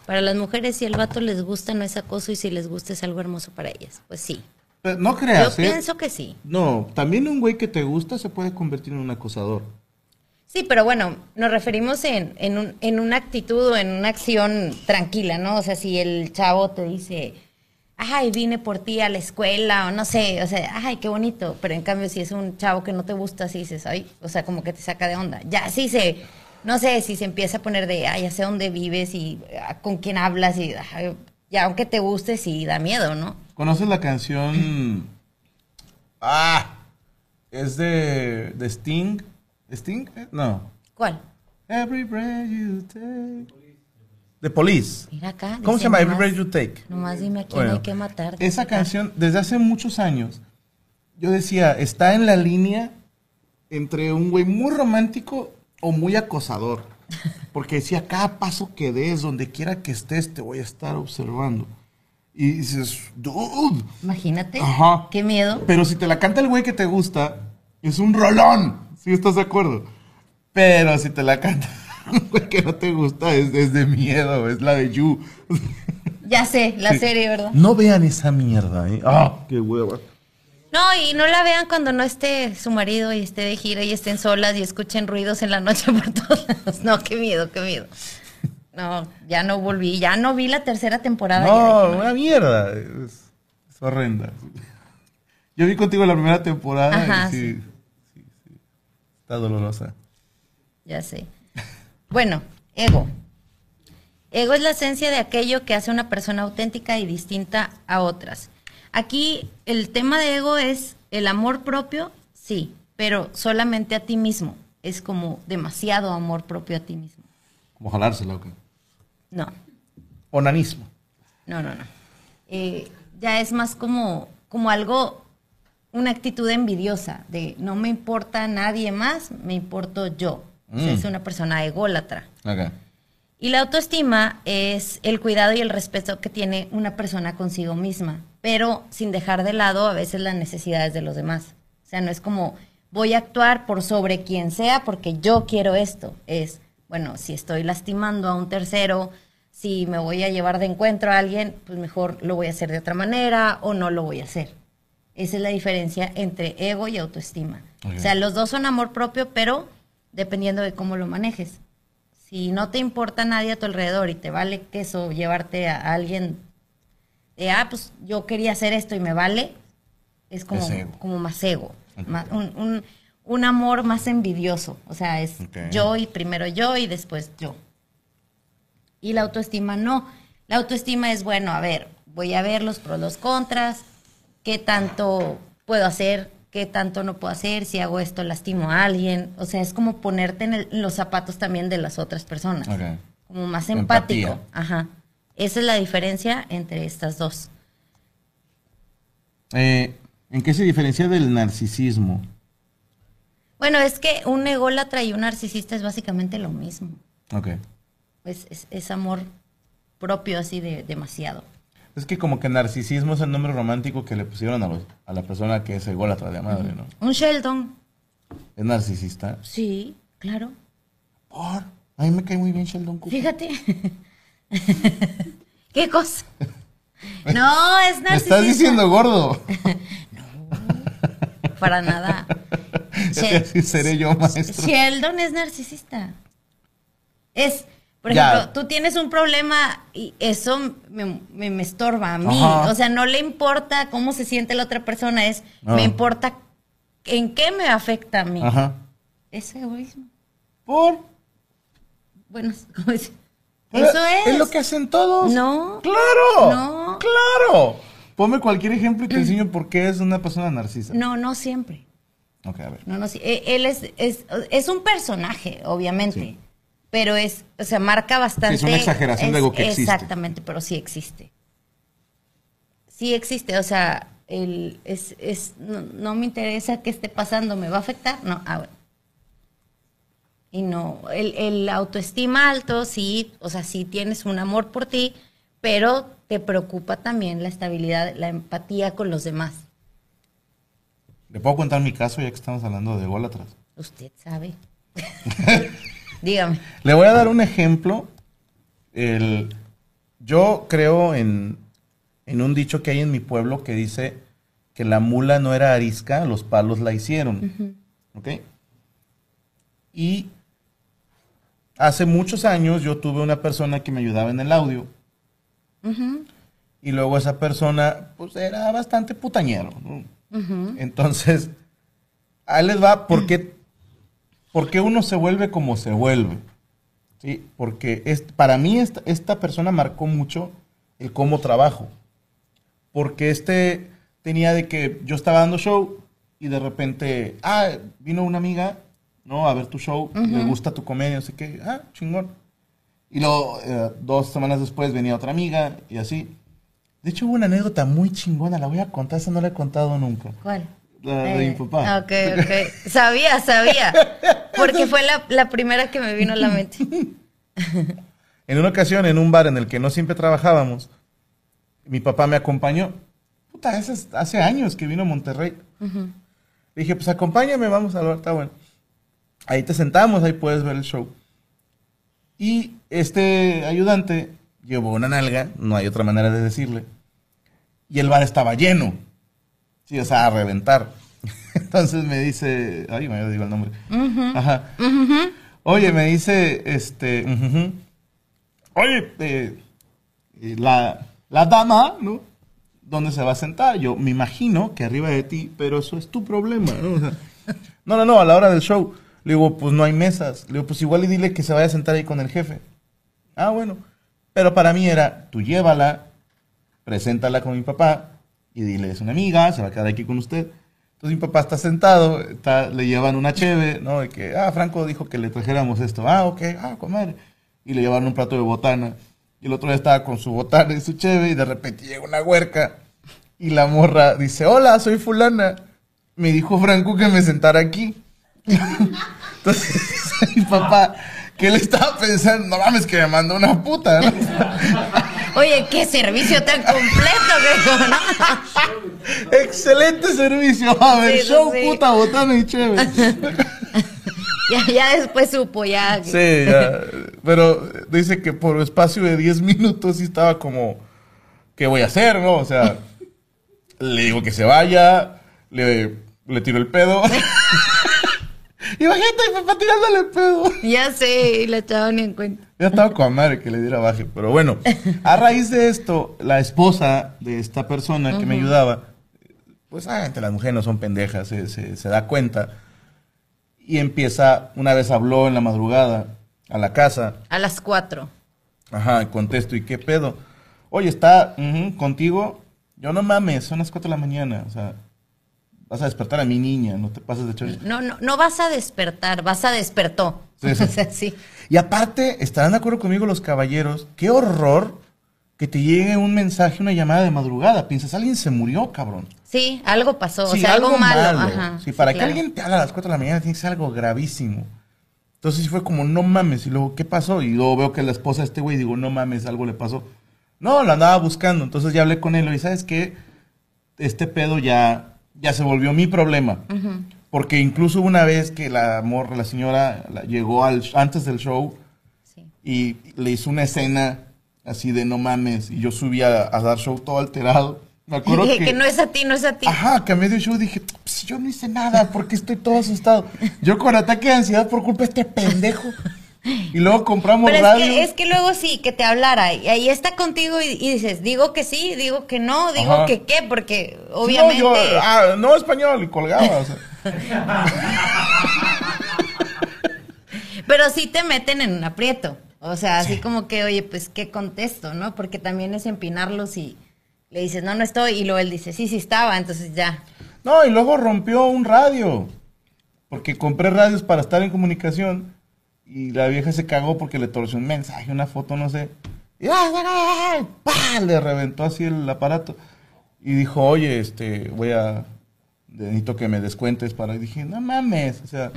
Para las mujeres, si el vato les gusta, no es acoso, y si les gusta, es algo hermoso para ellas. Pues sí. Pero no Yo creas, ¿eh? pienso que sí. No, también un güey que te gusta se puede convertir en un acosador. Sí, pero bueno, nos referimos en, en, un- en una actitud o en una acción tranquila, ¿no? O sea, si el chavo te dice, ay, vine por ti a la escuela, o no sé, o sea, ay, qué bonito. Pero en cambio, si es un chavo que no te gusta, así dices, ay, o sea, como que te saca de onda. Ya, sí se, no sé, si se empieza a poner de, ay, ya sé dónde vives y ah, con quién hablas y, ya, aunque te guste, sí da miedo, ¿no? ¿Conoces la canción? Ah, es de, de Sting. ¿Sting? Eh, No. ¿Cuál? Every breath you take. The Police. Mira acá. ¿Cómo se llama? Every breath you take. Nomás dime a quién Bueno, hay que matar. Esa acá. canción, desde hace muchos años, yo decía, está en la línea entre un güey muy romántico o muy acosador. Porque decía, cada paso que des, donde quiera que estés, te voy a estar observando. Y dices, dude. Imagínate. Ajá. Qué miedo. Pero si te la canta el güey que te gusta, es un rolón. ¿Sí estás de acuerdo? Pero si te la canta un güey que no te gusta, es, es de miedo, es la de You. Ya sé, la Sí. serie, ¿verdad? No vean esa mierda, ¿eh? ¡Ah, qué hueva! No, y no la vean cuando no esté su marido y esté de gira y estén solas y escuchen ruidos en la noche por todos lados. No, qué miedo, qué miedo. No, ya no volví, ya no vi la tercera temporada. No, dije, una mierda. Es, es horrenda. Yo vi contigo la primera temporada Ajá, y sí. Está dolorosa. Ya sé. Bueno, ego. Ego es la esencia de aquello que hace una persona auténtica y distinta a otras. Aquí el tema de ego es el amor propio, sí, pero solamente a ti mismo. Es como demasiado amor propio a ti mismo. Como jalársela, ¿o qué? No, Onanismo. no, no, no. Eh, ya es más como, como algo, una actitud envidiosa, de no me importa nadie más, me importo yo. O sea, Mm. es una persona ególatra. Acá. Y la autoestima es el cuidado y el respeto que tiene una persona consigo misma, pero sin dejar de lado a veces las necesidades de los demás. O sea, no es como voy a actuar por sobre quien sea porque yo quiero esto. Es, bueno, si estoy lastimando a un tercero, si me voy a llevar de encuentro a alguien, pues mejor lo voy a hacer de otra manera o no lo voy a hacer. Esa es la diferencia entre ego y autoestima. O sea, los dos son amor propio, pero dependiendo de cómo lo manejes. Si no te importa nadie a tu alrededor y te vale queso llevarte a, a alguien de, ah, pues yo quería hacer esto y me vale, es como, Es ego. como más ego. Más- un, un- un amor más envidioso. O sea, es yo y primero yo y después yo. Y la autoestima no. La autoestima es, bueno, a ver, voy a ver los pros, los contras, qué tanto puedo hacer, qué tanto no puedo hacer, si hago esto lastimo a alguien. O sea, es como ponerte en, el- en los zapatos también de las otras personas. Como más Empatía. empático. Ajá. Esa es la diferencia entre estas dos. Eh, ¿En qué se diferencia del narcisismo? Bueno, es que un ególatra y un narcisista es básicamente lo mismo. Ok. Es, es, es amor propio así de demasiado. Es que como que narcisismo es el nombre romántico que le pusieron a, los- a la persona que es ególatra de madre, ¿no? Un Sheldon, Es narcisista. sí, claro. Por. A mí me cae muy bien Sheldon Cooper. Fíjate. ¿Qué cosa? No, es narcisista. Me estás diciendo gordo. Para nada. Así seré yo, maestro. Sheldon es narcisista. Es, por Ya. ejemplo, tú tienes un problema y eso me, me- me estorba a mí. Ajá. O sea, no le importa cómo se siente la otra persona, es, me importa en qué me afecta a mí. Ajá. Es egoísmo. Por. Bueno. Pero Eso es. Es lo que hacen todos. No. Claro. No. Claro. Ponme cualquier ejemplo y te enseño por qué es una persona narcisa. No, no siempre. Ok, a ver. No, no, sí. Eh, Él es, es, es un personaje, obviamente. Sí. Pero es, o sea, marca bastante. Es una exageración de algo que existe. Exactamente, pero sí existe. Sí existe, o sea, el, es, es, no, no me interesa qué esté pasando, ¿me va a afectar? No, ah, bueno. Y no, el, el autoestima alto, sí, o sea, sí tienes un amor por ti, pero te preocupa también la estabilidad, la empatía con los demás. ¿Le puedo contar mi caso ya que estamos hablando de ególatras? Usted sabe. Dígame. Le voy a dar un ejemplo. El, Yo creo en, en un dicho que hay en mi pueblo que dice que la mula no era arisca, los palos la hicieron. ¿Ok? Y hace muchos años yo tuve una persona que me ayudaba en el audio. Y luego esa persona, pues era bastante putañero. ¿no? Entonces, ahí les va, ¿por qué, por qué uno se vuelve como se vuelve? ¿Sí? Porque es, para mí esta, esta persona marcó mucho el cómo trabajo. Porque este tenía de que yo estaba dando show y de repente, ah, vino una amiga, ¿no? A ver tu show, le gusta tu comedia, no sé qué, ah, chingón. Y luego, eh, dos semanas después venía otra amiga y así. De hecho, hubo una anécdota muy chingona, la voy a contar, esa no la he contado nunca. ¿Cuál? La de Eh, mi papá. ah, Ok, ok. Sabía, sabía. Porque fue la, la primera que me vino a la mente. En una ocasión, en un bar en el que no siempre trabajábamos, mi papá me acompañó. Puta, es- hace años que vino a Monterrey. Le dije, pues acompáñame, vamos a hablar, está bueno. Ahí te sentamos, ahí puedes ver el show. Y este ayudante llevó una nalga, no hay otra manera de decirle. Y el bar estaba lleno. Sí, o sea, a reventar. Entonces me dice, ay, me digo el nombre. Ajá. Oye, me dice, este, oye, eh, eh, la, la dama, ¿no? ¿Dónde se va a sentar? Yo me imagino que arriba de ti, pero eso es tu problema, ¿no? O sea, no, no, no, a la hora del show. Le digo, pues no hay mesas. Le digo, pues igual y dile que se vaya a sentar ahí con el jefe. Ah, bueno. Pero para mí era, tú llévala, preséntala con mi papá y dile, es una amiga, se va a quedar aquí con usted. Entonces mi papá está sentado, está- le llevan una cheve, ¿no? De que, ah, Franco dijo que le trajéramos esto. Ah, ok, ah, comadre. Y le llevaron un plato de botana. Y el otro día estaba con su botana y su cheve y de repente llega una huerca y la morra dice, hola, soy fulana. Me dijo Franco que me sentara aquí. Entonces mi papá que él estaba pensando, no mames, que me mandó una puta, ¿no? Oye, qué servicio tan completo, ¿no? Excelente servicio. A ver, Sí, show, sí. puta, botana y cheve. Ya, ya después supo, ya. Sí, ya. Pero dice que por espacio de 10 minutos sí estaba como, ¿qué voy a hacer, no? O sea, le digo que se vaya, le, le tiro el pedo. Imagínate mi papá tirándole el pedo. Ya sé, y la chava ni en cuenta. Ya estaba con madre que le diera baje. Pero bueno, a raíz de esto, la esposa de esta persona que me ayudaba, pues obviamente las mujeres no son pendejas, se, se- se da cuenta. Y empieza, una vez habló en la madrugada a la casa. A las cuatro. Ajá, contesto, ¿y qué pedo? Oye, ¿está contigo? Yo no mames, son las 4 de la mañana. O sea, vas a despertar a mi niña, no te pases de chorizo. No, no, no vas a despertar, vas a despertó. Sí, sí. O sea, sí. Y aparte, estarán de acuerdo conmigo los caballeros, qué horror que te llegue un mensaje, una llamada de madrugada. Piensas, alguien se murió, cabrón. Sí, algo pasó, Sí, o sea, algo, malo. Ajá, Sí, para que claro. alguien te haga a las 4 de la mañana tiene que ser algo gravísimo. Entonces sí fue como, no mames. Y luego, ¿qué pasó? Y luego veo que la esposa de este güey, digo, no mames, algo le pasó. No, la andaba buscando. Entonces ya hablé con él y ¿sabes qué? Este pedo ya, ya se volvió mi problema. Porque incluso una vez que la morra, la señora, la- llegó al, antes del show Sí. y le hizo una escena así de no mames. Y yo subí a, a dar show todo alterado. Me acuerdo que, que... que no es a ti, no es a ti. Ajá, que a medio show dije, pues yo no hice nada, porque estoy todo asustado. Yo con ataque de ansiedad por culpa de este pendejo. Y luego compramos Pero es radio. que, es que luego sí, que te hablara y ahí está contigo y, y dices, digo que sí, digo que no, digo Ajá. que qué, porque obviamente... No, yo, ah, no español, y colgaba. o sea. Pero sí te meten en un aprieto. O sea, así como que, oye, pues qué contesto, ¿no? Porque también es empinarlos y le dices, no, no estoy. Y luego él dice, sí, sí estaba. Entonces ya. No, y luego rompió un radio. Porque compré radios para estar en comunicación. Y la vieja se cagó porque le torció un mensaje, una foto, no sé. Y ¡ah, ah, ah! ¡pah! le reventó así el aparato. Y dijo, oye, este, voy a. Necesito que me descuentes para. Y dije, no mames. O sea.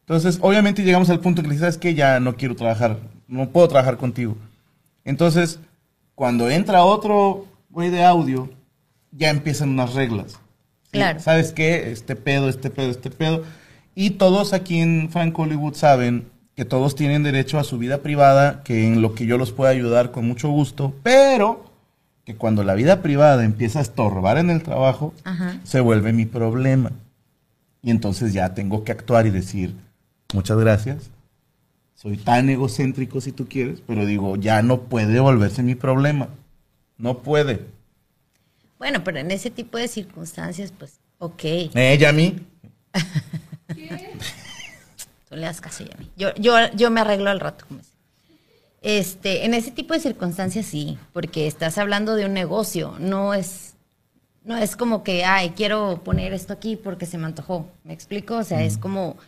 Entonces, obviamente llegamos al punto que le dije, ¿sabes qué? Ya no quiero trabajar. No puedo trabajar contigo. Entonces, cuando entra otro güey de audio, ya empiezan unas reglas. Claro. ¿Sabes qué? Este pedo, este pedo, este pedo. Y todos aquí en Frank Hollywood saben que todos tienen derecho a su vida privada, que en lo que yo los pueda ayudar con mucho gusto, pero que cuando la vida privada empieza a estorbar en el trabajo, Ajá. se vuelve mi problema. Y entonces ya tengo que actuar y decir, muchas gracias. Soy tan egocéntrico si tú quieres, pero digo, ya no puede volverse mi problema. No puede. Bueno, pero en ese tipo de circunstancias, pues, ok. Eh, Yami. Tú le das caso ya a mí. Yo, yo, yo me arreglo al rato. Este, en ese tipo de circunstancias sí, porque estás hablando de un negocio, no es, no es como que, ay, quiero poner esto aquí porque se me antojó. ¿Me explico? O sea, es como,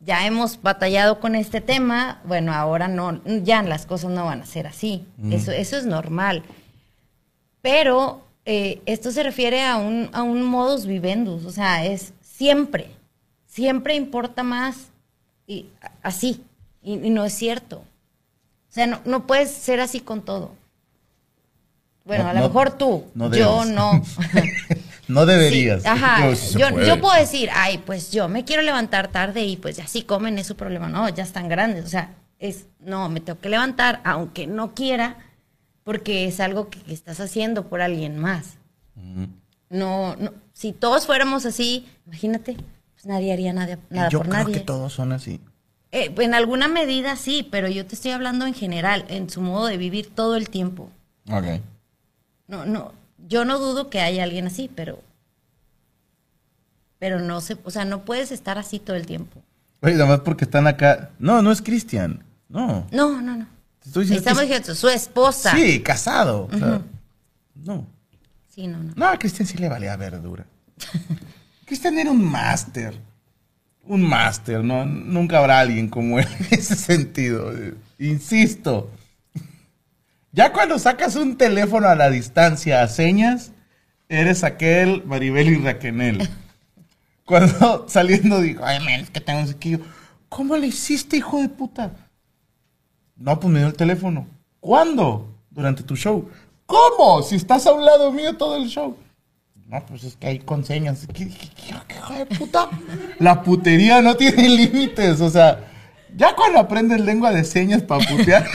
ya hemos batallado con este tema, bueno, ahora no, ya las cosas no van a ser así. Eso, eso es normal. Pero eh, esto se refiere a un, a un modus vivendus, o sea, es siempre, siempre importa más y así, y, y no es cierto. O sea, no, no puedes ser así con todo. Bueno, No, a lo no- mejor tú, no yo no. No deberías. Sí, ajá, yo, yo puedo decir, ay, pues yo me quiero levantar tarde y pues ya sí comen, es su problema. No, ya están grandes. O sea, es, no, me tengo que levantar, aunque no quiera, porque es algo que, que estás haciendo por alguien más. No, no, si todos fuéramos así, imagínate, nadie haría nada, nada yo por creo nadie. que todos son así. Eh, en alguna medida sí, pero yo te estoy hablando en general, en su modo de vivir todo el tiempo. Ok. No, no, yo no dudo que haya alguien así, pero pero no se, o sea, no puedes estar así todo el tiempo. Oye, nada más porque están acá. No, no es Cristian. No. No, no, no. Te estoy diciendo Estamos que diciendo su esposa. Sí, casado. o sea, no. Sí, no, no. No, a Cristian sí le valía verdura. Cristian era un máster. Un máster, ¿no? Nunca habrá alguien como él en ese sentido. Insisto. Ya cuando sacas un teléfono a la distancia a señas, eres aquel Maribel y Raquenel. Cuando saliendo dijo, ay, man, es que tengo un sequillo. ¿Cómo le hiciste, hijo de puta? No, pues me dio el teléfono. ¿Cuándo? Durante tu show. ¿Cómo? Si estás a un lado mío todo el show. No, pues es que hay con señas. ¿Qué, qué- qué- hijo de puta? La putería no tiene límites. O sea, ya cuando aprendes lengua de señas para putear,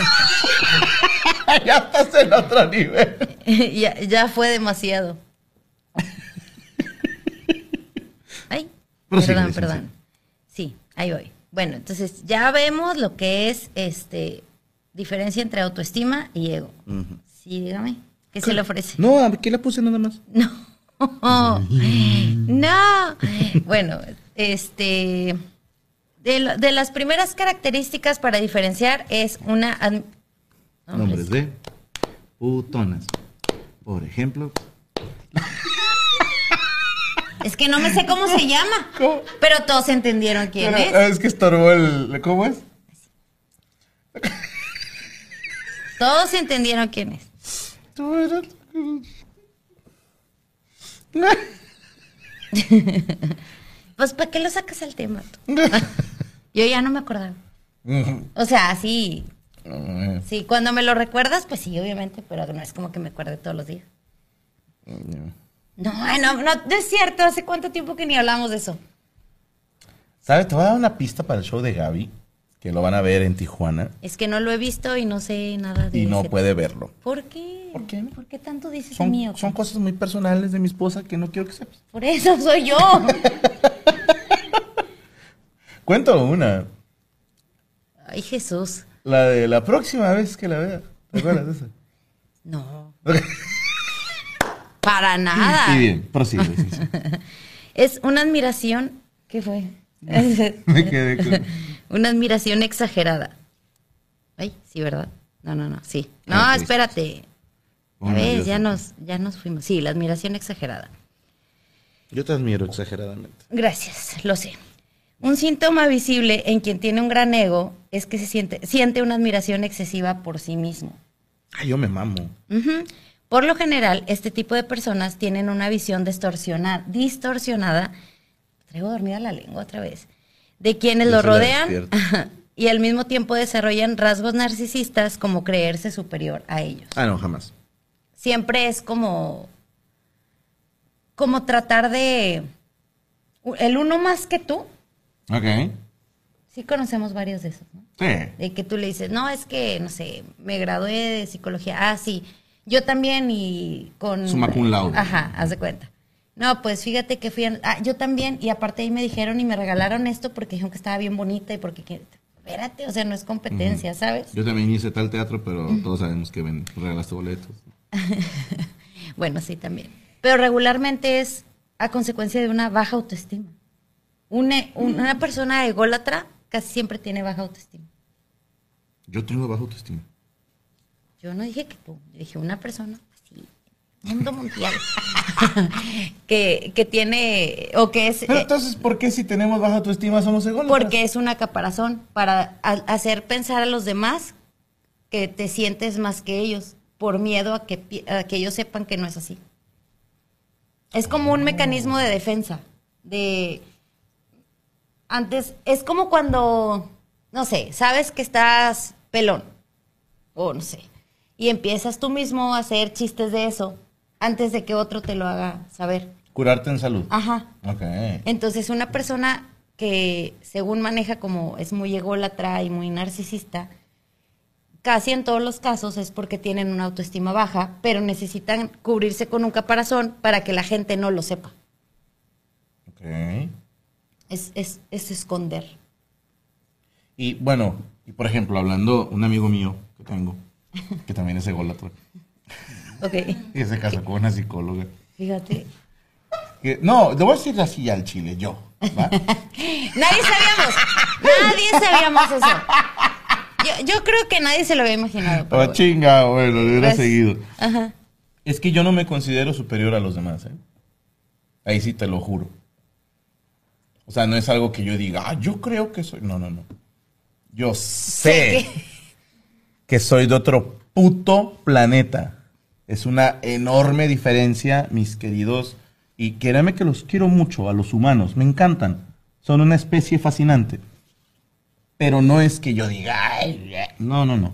ya estás en otro nivel. ya, ya fue demasiado. Ay, perdón, perdón. Sí, ahí voy. Bueno, entonces ya vemos lo que es este diferencia entre autoestima y ego. Sí, dígame. ¿Qué se le ofrece? No, aquí la puse nada más. No. No. Bueno, este. De, lo- de las primeras características para diferenciar es una. Nombres de putonas. Por ejemplo. Es que no me sé cómo se llama. ¿Cómo? Pero todos entendieron quién Pero, es. es que estorbó el. ¿Cómo es? Todos entendieron quién es. Pues, ¿para qué lo sacas al tema? tú? Yo ya no me acordaba. O sea, sí. Sí, cuando me lo recuerdas, pues sí, obviamente, pero no es como que me acuerde todos los días. No, ay, no, no, no es cierto. ¿Hace cuánto tiempo que ni hablamos de eso? ¿Sabes? Te voy a dar una pista para el show de Gaby, que lo van a ver en Tijuana Es que no lo he visto y no sé nada de y no puede verlo. ¿Por qué? ¿Por qué? ¿Por qué tanto dices Son, mío? son cosas muy personales de mi esposa que no quiero que sepas. Por eso soy yo. Cuento una. Ay, Jesús. La de la próxima vez que la vea. ¿Te acuerdas de esa? No. Para nada. Y bien, prosigue. sí, sí. Es una admiración. ¿Qué fue? Me quedé con... Una admiración exagerada. Ay, sí, ¿verdad? No, no, no, sí. No, Ah, espérate. A Una ver, Dios ya nos, ya nos fuimos. Sí, la admiración exagerada. Yo te admiro exageradamente. Gracias, lo sé. Un síntoma visible en quien tiene un gran ego es que se siente, siente una admiración excesiva por sí mismo. Ay, yo me mamo. Por lo general, este tipo de personas tienen una visión distorsionada, distorsionada, traigo dormida la lengua otra vez, de quienes Yo lo rodean y al mismo tiempo desarrollan rasgos narcisistas como creerse superior a ellos. Ah, no, jamás. Siempre es como, como tratar de el uno más que tú, Ok. Sí conocemos varios de esos, ¿no? Sí. De que tú le dices, no, es que, no sé, me gradué de psicología. Ah, sí, yo también y con... Summa cum laude. Ajá, haz de cuenta. No, pues fíjate que fui a... Ah, yo también, y aparte ahí me dijeron y me regalaron esto porque dijeron que estaba bien bonita y porque... que- Espérate, o sea, no es competencia, ¿sabes? Yo también hice tal teatro, pero todos sabemos que ven, regalaste boletos. Bueno, sí, también. Pero regularmente es a consecuencia de una baja autoestima. Una, un- una persona ególatra casi siempre tiene baja autoestima. Yo tengo baja autoestima. Yo no dije que tú, yo dije una persona mundo mundial, que, que tiene, o que es, Pero eh, entonces, ¿por qué si tenemos baja autoestima somos ególatras? porque es una caparazón para ha- hacer pensar a los demás que te sientes más que ellos, por miedo a que, a que ellos sepan que no es así. Es como un mecanismo de defensa, de... Antes, es como cuando, no sé, sabes que estás pelón, o no sé, y empiezas tú mismo a hacer chistes de eso antes de que otro te lo haga saber. Curarte en salud. Ajá. Ok. Entonces, una persona que según maneja como es muy ególatra y muy narcisista, casi en todos los casos es porque tienen una autoestima baja, pero necesitan cubrirse con un caparazón para que la gente no lo sepa. Ok. Es, es, es esconder. Y bueno, y por ejemplo, hablando, un amigo mío que tengo, que también es ególatra, Ok. y se casa con una psicóloga. Fíjate. no, le voy a decir así al chile, yo. ¿va? Nadie sabíamos. Nadie sabíamos eso. Yo, yo creo que nadie se lo había imaginado. Oh, bueno. chinga, bueno, lo hubiera Pues, seguido. Ajá. Es que yo no me considero superior a los demás, ¿eh? Ahí sí te lo juro. O sea, no es algo que yo diga, ah, yo creo que soy. No, no, no. Yo sé que soy de otro puto planeta. Es una enorme diferencia, mis queridos. Y créanme que los quiero mucho, a los humanos. Me encantan. Son una especie fascinante. Pero no es que yo diga, "Ay, no, no, no.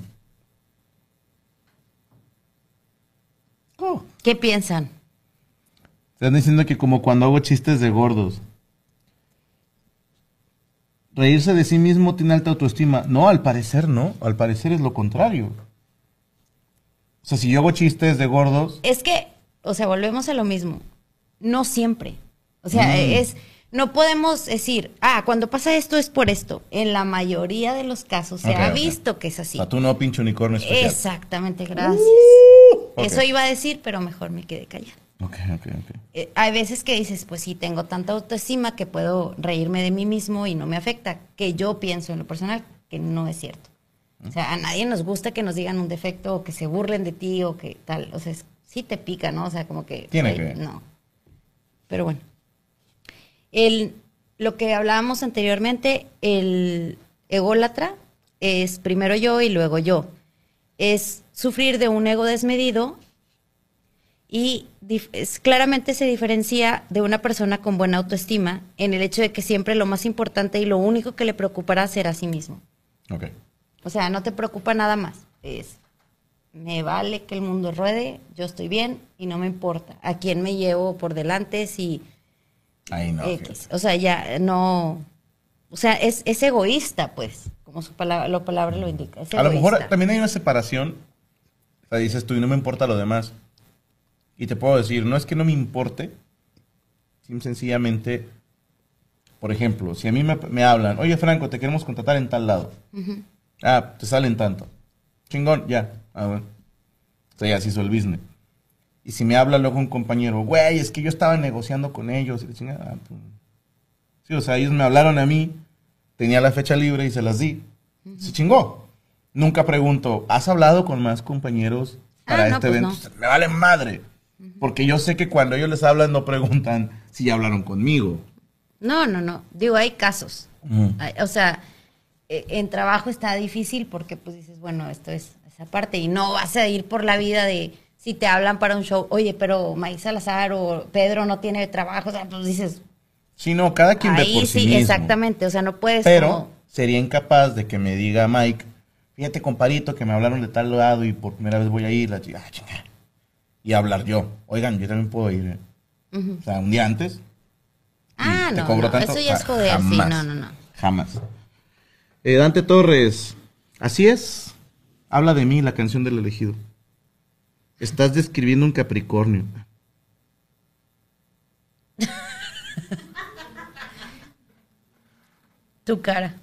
Oh. ¿Qué piensan? Están diciendo que como cuando hago chistes de gordos. Reírse de sí mismo tiene alta autoestima. No, al parecer no. Al parecer es lo contrario. O sea, si yo hago chistes de gordos, Es que, o sea, volvemos a lo mismo. No siempre. O sea, Mm. es. No podemos decir, ah, cuando pasa esto es por esto. En la mayoría de los casos se ha visto que es así. sea, tú no pinche unicornio especial. Exactamente, gracias. ok. Eso iba a decir, pero mejor me quedé callada. Ok, ok, ok. Eh, hay veces que dices, pues sí, tengo tanta autoestima que puedo reírme de mí mismo y no me afecta, que yo pienso en lo personal que no es cierto. O sea, a nadie nos gusta que nos digan un defecto o que se burlen de ti o que tal. O sea, es- sí te pica, ¿no? O sea, como que... Tiene que. No. Pero bueno. El, lo que hablábamos anteriormente, el ególatra es primero yo y luego yo. Es sufrir de un ego desmedido y es- claramente se diferencia de una persona con buena autoestima en el hecho de que siempre lo más importante y lo único que le preocupará será a sí mismo. Ok. O sea, no te preocupa nada más. Es, me vale que el mundo ruede, yo estoy bien y no me importa. ¿A quién me llevo por delante si Ahí no. X? O sea, ya no... O sea, es, es egoísta, pues, como su palabra, la palabra lo indica. es A lo mejor también hay una separación. O sea, dices tú y no me importa lo demás. Y te puedo decir, no es que no me importe. Sencillamente, por ejemplo, si a mí me, me hablan, oye Franco, te queremos contratar en tal lado. Ah, te salen tanto. Chingón, ya. Ah, bueno. O sea, ya se hizo el business. Y si me habla luego un compañero, güey, es que yo estaba negociando con ellos. Y chingada, ah, pues. Sí, o sea, ellos me hablaron a mí, tenía la fecha libre y se las di. Se chingó. Nunca pregunto, ¿has hablado con más compañeros para Ah, no, este pues evento? no. Me vale madre. Porque yo sé que cuando ellos les hablan no preguntan si ya hablaron conmigo. No, no, no. Digo, hay casos. Mm. Hay- O sea, en trabajo está difícil porque pues dices, bueno, esto es esa parte y no vas a ir por la vida de si te hablan para un show, oye, pero Maíz Salazar o Pedro no tiene trabajo, o sea, pues dices, Si no, cada quien ve ahí por sí, sí mismo. exactamente, o sea, no puedes Pero como- sería incapaz de que me diga Mike, fíjate comparito que me hablaron de tal lado y por primera vez voy a ir, la chica, ah, chinga. Y hablar yo, oigan, yo también puedo ir. ¿eh? O sea, un día antes. Ah, te no, cobro no, tanto. eso ya es Ah, joder, sí, no, no, no. Jamás. Eh, Dante Torres. Así es. Habla de mí la canción del elegido. Estás describiendo un Capricornio. Tu cara.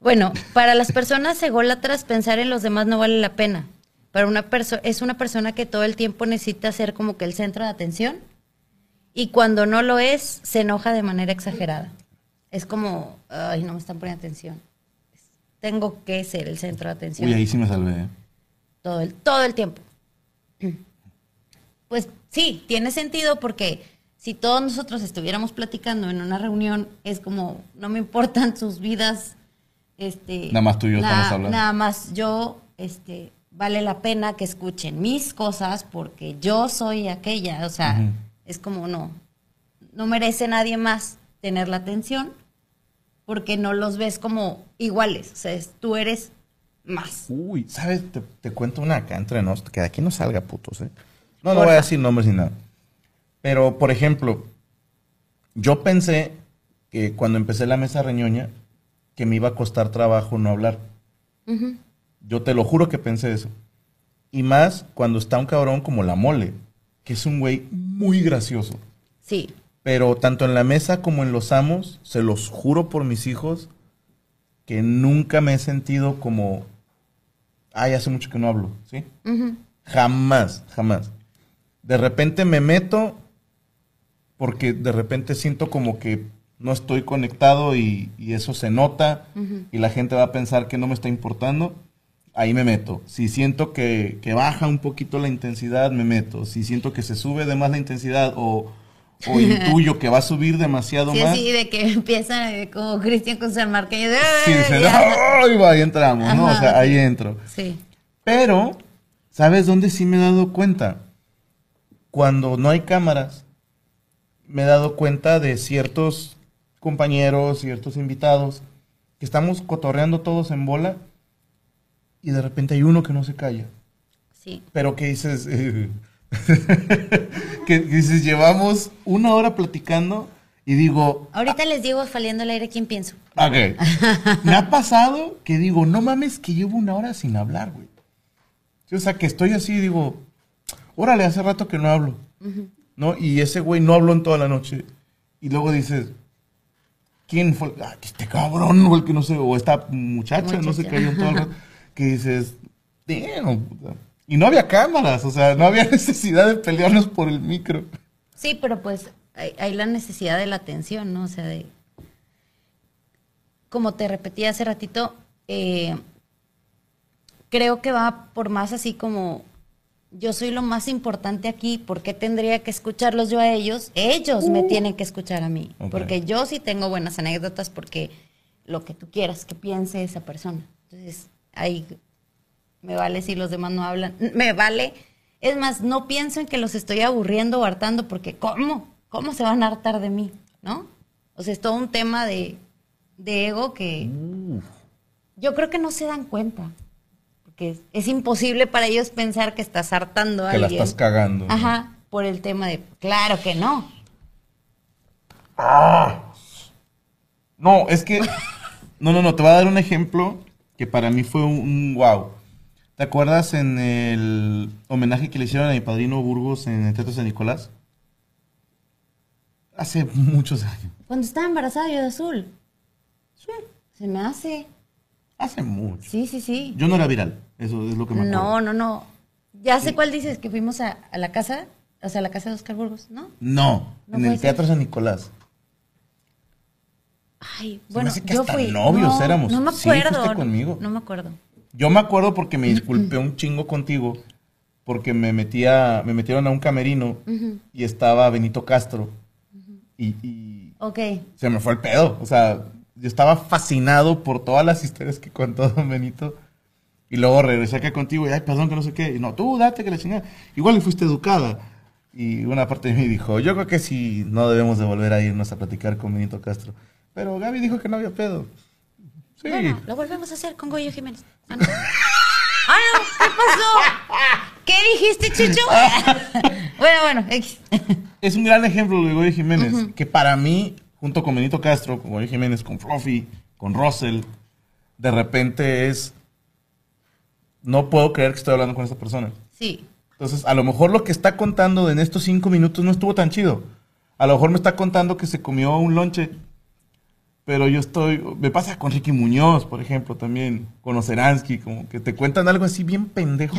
Bueno, para las personas ególatras pensar en los demás no vale la pena. Para una persona es una persona que todo el tiempo necesita ser como que el centro de atención y cuando no lo es se enoja de manera exagerada. Es como, ay, no me están poniendo atención. Tengo que ser el centro de atención Uy, ahí sí me salvé. ¿eh? todo el, todo el tiempo. Pues sí, tiene sentido porque si todos nosotros estuviéramos platicando en una reunión, es como, no me importan sus vidas. Este, Nada más tú y yo nada- estamos hablando. Nada más yo, este, vale la pena que escuchen mis cosas porque yo soy aquella. O sea, es como no, no merece nadie más tener la atención porque no los ves como iguales. O sea, es- tú eres más. Uy, ¿sabes? Te, te cuento una acá entre nos, que de aquí no salga putos, ¿eh? No, no voy a decir nombres ni nada. Pero, por ejemplo, yo pensé que cuando empecé la mesa reñoña, que me iba a costar trabajo no hablar. Yo te lo juro que pensé eso. Y más cuando está un cabrón como la mole, que es un güey muy gracioso. Sí, Pero tanto en la mesa como en los amos, se los juro por mis hijos, que nunca me he sentido como, ay, hace mucho que no hablo, ¿sí? Jamás, jamás. De repente me meto porque de repente siento como que no estoy conectado y, y eso se nota y la gente va a pensar que no me está importando. Ahí me meto. Si siento que, que baja un poquito la intensidad, me meto. Si siento que se sube de más la intensidad o, o intuyo que va a subir demasiado Sí, más, sí, de que empieza eh, como Cristian con San Marqueño. de, sí, "Ay, se- ya". ¡ay, va! ahí entramos, ¿no? O Ajá, sea, ahí entro. Sí. Pero, ¿sabes dónde sí me he dado cuenta? Cuando no hay cámaras, me he dado cuenta de ciertos compañeros, ciertos invitados, que estamos cotorreando todos en bola y de repente hay uno que no se calla. Sí. Pero que dices, eh, que dices, llevamos una hora platicando y digo, Ahorita les digo, saliendo al aire, quién pienso. Ok. Me ha pasado que digo, no mames, que llevo una hora sin hablar, güey. O sea, que estoy así y digo, órale, hace rato que no hablo. ¿No? Y ese güey no habló en toda la noche. Y luego dices, ¿quién fue? Ah, este cabrón, o el que no sé, o esta muchacha, no se Muchacha. cayó en todo el rato. Que dices, damn, puta". Y no había cámaras, o sea, no había necesidad de pelearnos por el micro. Sí, pero pues hay, hay la necesidad de la atención, ¿no? O sea, de. Como te repetí hace ratito, eh, creo que va por más así como. Yo soy lo más importante aquí, ¿por qué tendría que escucharlos yo a ellos? Ellos me tienen que escuchar a mí. Porque yo sí tengo buenas anécdotas, porque lo que tú quieras que piense esa persona. Entonces, ahí me vale si los demás no hablan. Me vale. Es más, no pienso en que los estoy aburriendo o hartando, porque ¿cómo? ¿Cómo se van a hartar de mí? ¿No? O sea, es todo un tema de, de ego que yo creo que no se dan cuenta. Porque es, es imposible para ellos pensar que estás hartando a Que la alguien. estás cagando. ¿no? Ajá, por el tema de, claro que no. No, es que. No, no, no. Te voy a dar un ejemplo que para mí fue un, un wow. ¿Te acuerdas en el homenaje que le hicieron a mi padrino Burgos en el Teatro San Nicolás? Hace muchos años. Cuando estaba embarazada yo de azul. Se me hace. Hace mucho. Sí, sí, sí. Yo no era viral. Eso es lo que me acuerdo. No, no, no. Ya sé cuál dices, que fuimos a, a la casa, o sea, a la casa de Oscar Burgos, ¿no? No, No en el ser. Teatro San Nicolás. Ay, me bueno, hace que yo hasta fui. novios no, éramos. No me Sí, acuerdo. fuiste conmigo. No me acuerdo. Yo me acuerdo porque me disculpé un chingo contigo porque me metía, me metieron a un camerino y estaba Benito Castro y, se me fue el pedo. O sea, yo estaba fascinado por todas las historias que contó Don Benito. Y luego regresé acá contigo y, ay, perdón, que no sé qué. Y no, tú date que la chingada. Igual y fuiste educada. Y una parte de mí dijo, yo creo que sí, no debemos de volver a irnos a platicar con Benito Castro. Pero Gaby dijo que no había pedo. Sí. Bueno, lo volvemos a hacer con Goyo Jiménez. Ah, no. Ah, no, ¿qué pasó? ¿Qué dijiste, Chucho? bueno, bueno, X. es un gran ejemplo de Goyo Jiménez, que para mí, junto con Benito Castro, con Goyo Jiménez, con Fluffy, con Russell, de repente es, no puedo creer que estoy hablando con esta persona. Sí. Entonces, a lo mejor lo que está contando en estos cinco minutos no estuvo tan chido. A lo mejor me está contando que se comió un lonche. Pero yo estoy. Me pasa con Ricky Muñoz, por ejemplo, también. Con Oceransky, como que te cuentan algo así bien pendejo.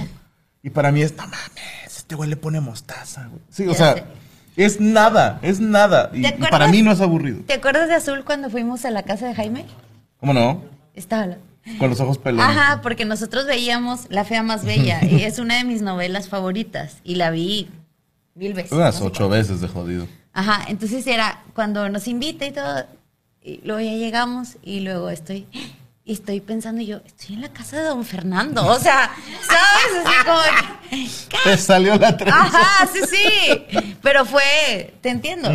Y para mí es, no mames, este güey le pone mostaza, güey. Sí, o sea, es nada, es nada. Y, ¿Te y para mí no es aburrido. ¿Te acuerdas de Azul cuando fuimos a la casa de Jaime? ¿Cómo no? Estaba Con los ojos pelones. Ajá, porque nosotros veíamos La Fea Más Bella y es una de mis novelas favoritas y la vi mil veces. Unas no ocho veces de jodido. Ajá, entonces era cuando nos invita y todo, y luego ya llegamos y luego estoy, y estoy pensando y yo, estoy en la casa de don Fernando, o sea, ¿sabes? Así como, Te salió la trenza. ajá, sí, sí, pero fue, te entiendo,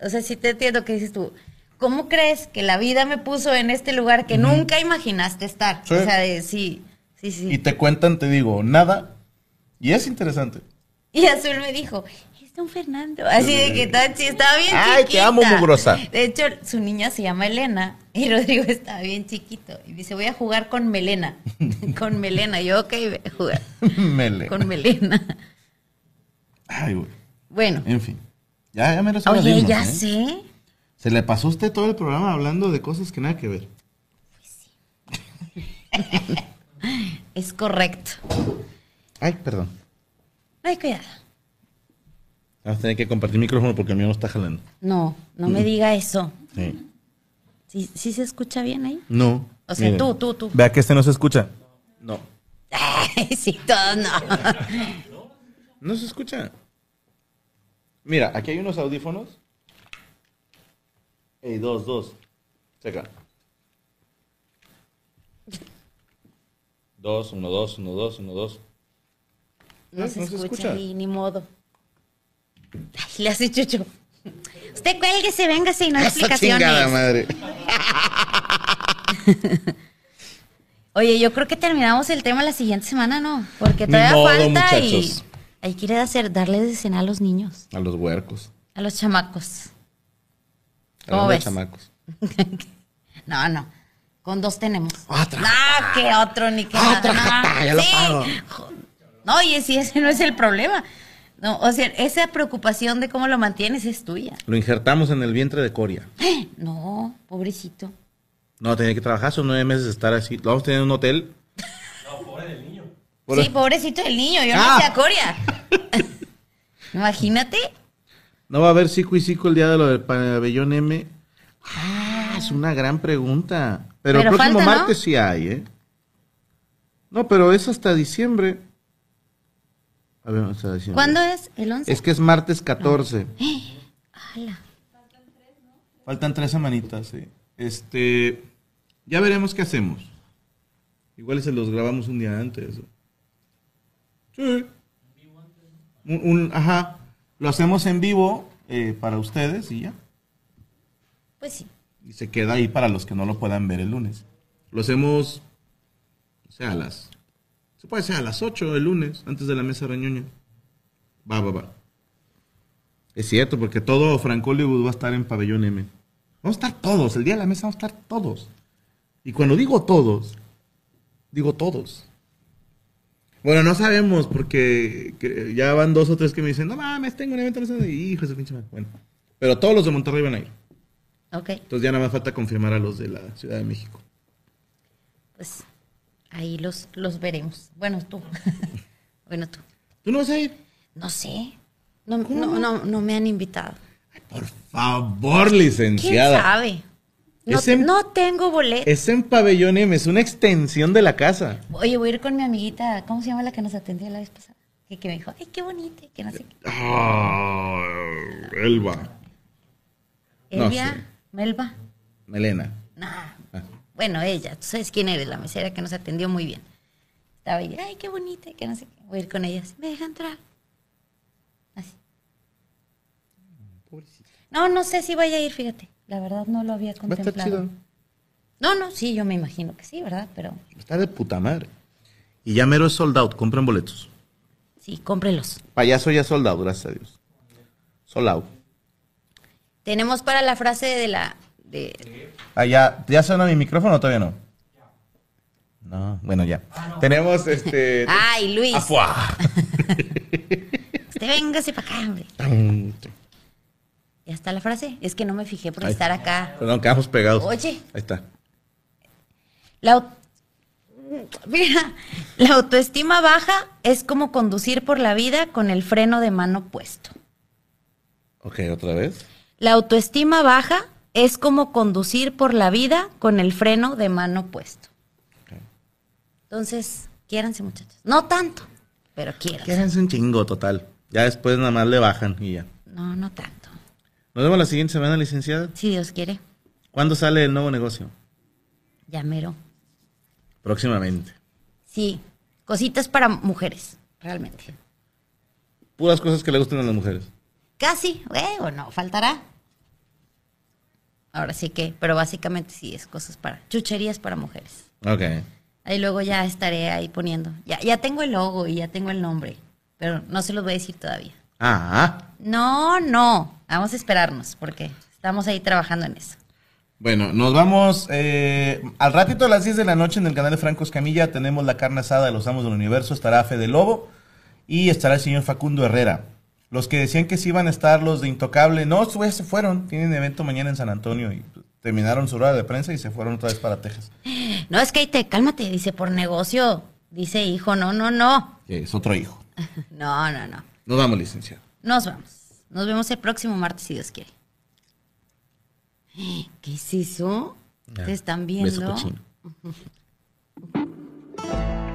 o sea, sí te entiendo que dices tú, ¿cómo crees que la vida me puso en este lugar que nunca imaginaste estar? Sí. O sea, de, sí, sí, sí. Y te cuentan, te digo, nada. Y es interesante. Y Azul me dijo, es don Fernando. Así de que tan chi- estaba bien Ay, te amo, mugrosa. De hecho, su niña se llama Elena y Rodrigo estaba bien chiquito. Y dice, voy a jugar con Melena. con Melena. Yo, ok, ve a jugar Mele. con Melena. Ay, güey. Bueno. En fin. Ya, ya me lo Oye, ya ¿eh? sé. Se le pasó a usted todo el programa hablando de cosas que nada que ver. Es correcto. Ay, perdón. Ay, cuidado. Vamos a tener que compartir micrófono porque el mío no está jalando. No, no me diga eso. Sí. ¿Sí, sí se escucha bien ahí? No. O sea, tú, tú, tú. Vea que este no se escucha. No. Ay, sí, todos no. No se escucha. Mira, aquí hay unos audífonos. Ey, dos, dos. Checa. Dos, uno, dos, uno, dos, uno, dos. No ¿Eh? se ¿No se escucha escucha? ahí, ni modo. Ay, le hace chucho. Usted cuélguese, véngase y no hay explicaciones. chingada madre. Oye, yo creo que terminamos el tema la siguiente semana, ¿no? Porque todavía modo, falta muchachos. y hay que ir a hacer, darles de cenar a los niños, A los huercos. a los chamacos. ¿Cómo de ves? chamacos. No, no. Con dos tenemos. Otra No, que otro, ni que nada. Otra no. jata, ya lo Sí. pago. No, oye, si ese no es el problema. No, o sea, esa preocupación de cómo lo mantienes es tuya. Lo injertamos en el vientre de Coria. No, pobrecito. No, tenía que trabajar, son nueve meses de estar así. Lo vamos a tener en un hotel. No, pobre del niño. Sí, pobrecito el niño, yo Ah. no sé a Coria. Imagínate. ¿No va a haber Cico y Cico el día de lo del pabellón M? Ah, es una gran pregunta. Pero, el próximo falta, ¿no? martes sí hay, ¿eh? No, pero es hasta diciembre. ¿Cuándo es? ¿El 11? Es que es martes 14. Ala. Faltan tres semanitas, sí. Este, ya veremos qué hacemos. Igual se los grabamos un día antes. Sí. Un, un- ajá. Lo hacemos en vivo eh, para ustedes y ya. Pues sí. Y se queda ahí para los que no lo puedan ver el lunes. Lo hacemos, o sea, a las... Se puede ser a las 8 el lunes, antes de la mesa reñoña. Va, va, va. Es cierto, porque todo Frank Hollywood va a estar en Pabellón M. Vamos a estar todos, el día de la mesa vamos a estar todos. Y cuando digo todos, digo todos. Bueno, no sabemos, porque que ya van dos o tres que me dicen, no mames, tengo un evento, no sé, dónde". hijo de pinche madre. Bueno, pero todos los de Monterrey van a ir. Ok, Entonces ya nada más falta confirmar a los de la Ciudad de México. pues ahí los, los veremos. Bueno, tú. bueno, tú. ¿Tú no vas a ir? No sé. No, no, no, no me han invitado. Por favor, ¿Quién licenciada. sabe? No, en- no tengo boleto. Es en Pabellón M, es una extensión de la casa. Oye, voy a ir con mi amiguita, ¿cómo se llama la que nos atendió la vez pasada? Que, que me dijo, ay, qué bonita, que no sé qué. Ah, Elba. No Elvia, sé. Melba. Melena. Nah. Bueno, ella, tú sabes quién eres, la mesera que nos atendió muy bien. Estaba ahí, ay, qué bonita, y que no sé qué. Voy a ir con ella, así, me deja entrar. Así. No, no sé si vaya a ir, fíjate. La verdad no lo había Va a estar contemplado. chido. No, no, sí, yo me imagino que sí, ¿verdad? Pero Está de puta madre. Y ya mero es sold out, compren boletos. sí, cómprelos. Payaso ya sold out, gracias a Dios. Sold out. Tenemos para la frase de la... De, Ah, ya, ¿ya suena mi micrófono o todavía no? No, bueno, ya. Tenemos este. Ay, Luis. ¡Afuá! Usted véngase para acá, hombre. ¿Ya está la frase? Es que no me fijé por estar acá. Perdón, quedamos pegados. Oye. Ahí está. La, Mira, la autoestima baja es como conducir por la vida con el freno de mano puesto. Ok, otra vez. La autoestima baja es como conducir por la vida con el freno de mano puesto. Ok. Entonces, quiéranse muchachos. No tanto, pero quiéranse. Quédense un chingo, total. Ya después nada más le bajan y ya. No, no tanto. Nos vemos la siguiente semana, licenciada. Si Dios quiere, ¿Cuándo sale el nuevo negocio? ya mero. Próximamente. Sí, cositas para mujeres, realmente. Puras cosas que le gusten a las mujeres. Casi, eh, o no, faltará. Ahora sí que, pero básicamente sí es cosas para, chucherías para mujeres. Ok. Ahí luego ya estaré ahí poniendo. Ya, ya tengo el logo y ya tengo el nombre, pero no se los voy a decir todavía. Ah, No, no, vamos a esperarnos porque estamos ahí trabajando en eso. Bueno, nos vamos eh, al ratito a las 10 de la noche en el canal de Franco Escamilla. Tenemos la carne asada de los amos del universo. Estará Fede Lobo y estará el señor Facundo Herrera. Los que decían que sí iban a estar los de Intocable, no, vez se fueron. Tienen evento mañana en San Antonio y pues, terminaron su hora de prensa y se fueron otra vez para Texas. No, es que ahí te, cálmate, dice por negocio, dice hijo, no, no, no. Es otro hijo. No, no, no. Nos vamos, licenciado. Nos vamos. Nos vemos el próximo martes si Dios quiere. ¿Qué es eso? ¿Te están Beso viendo? cochino.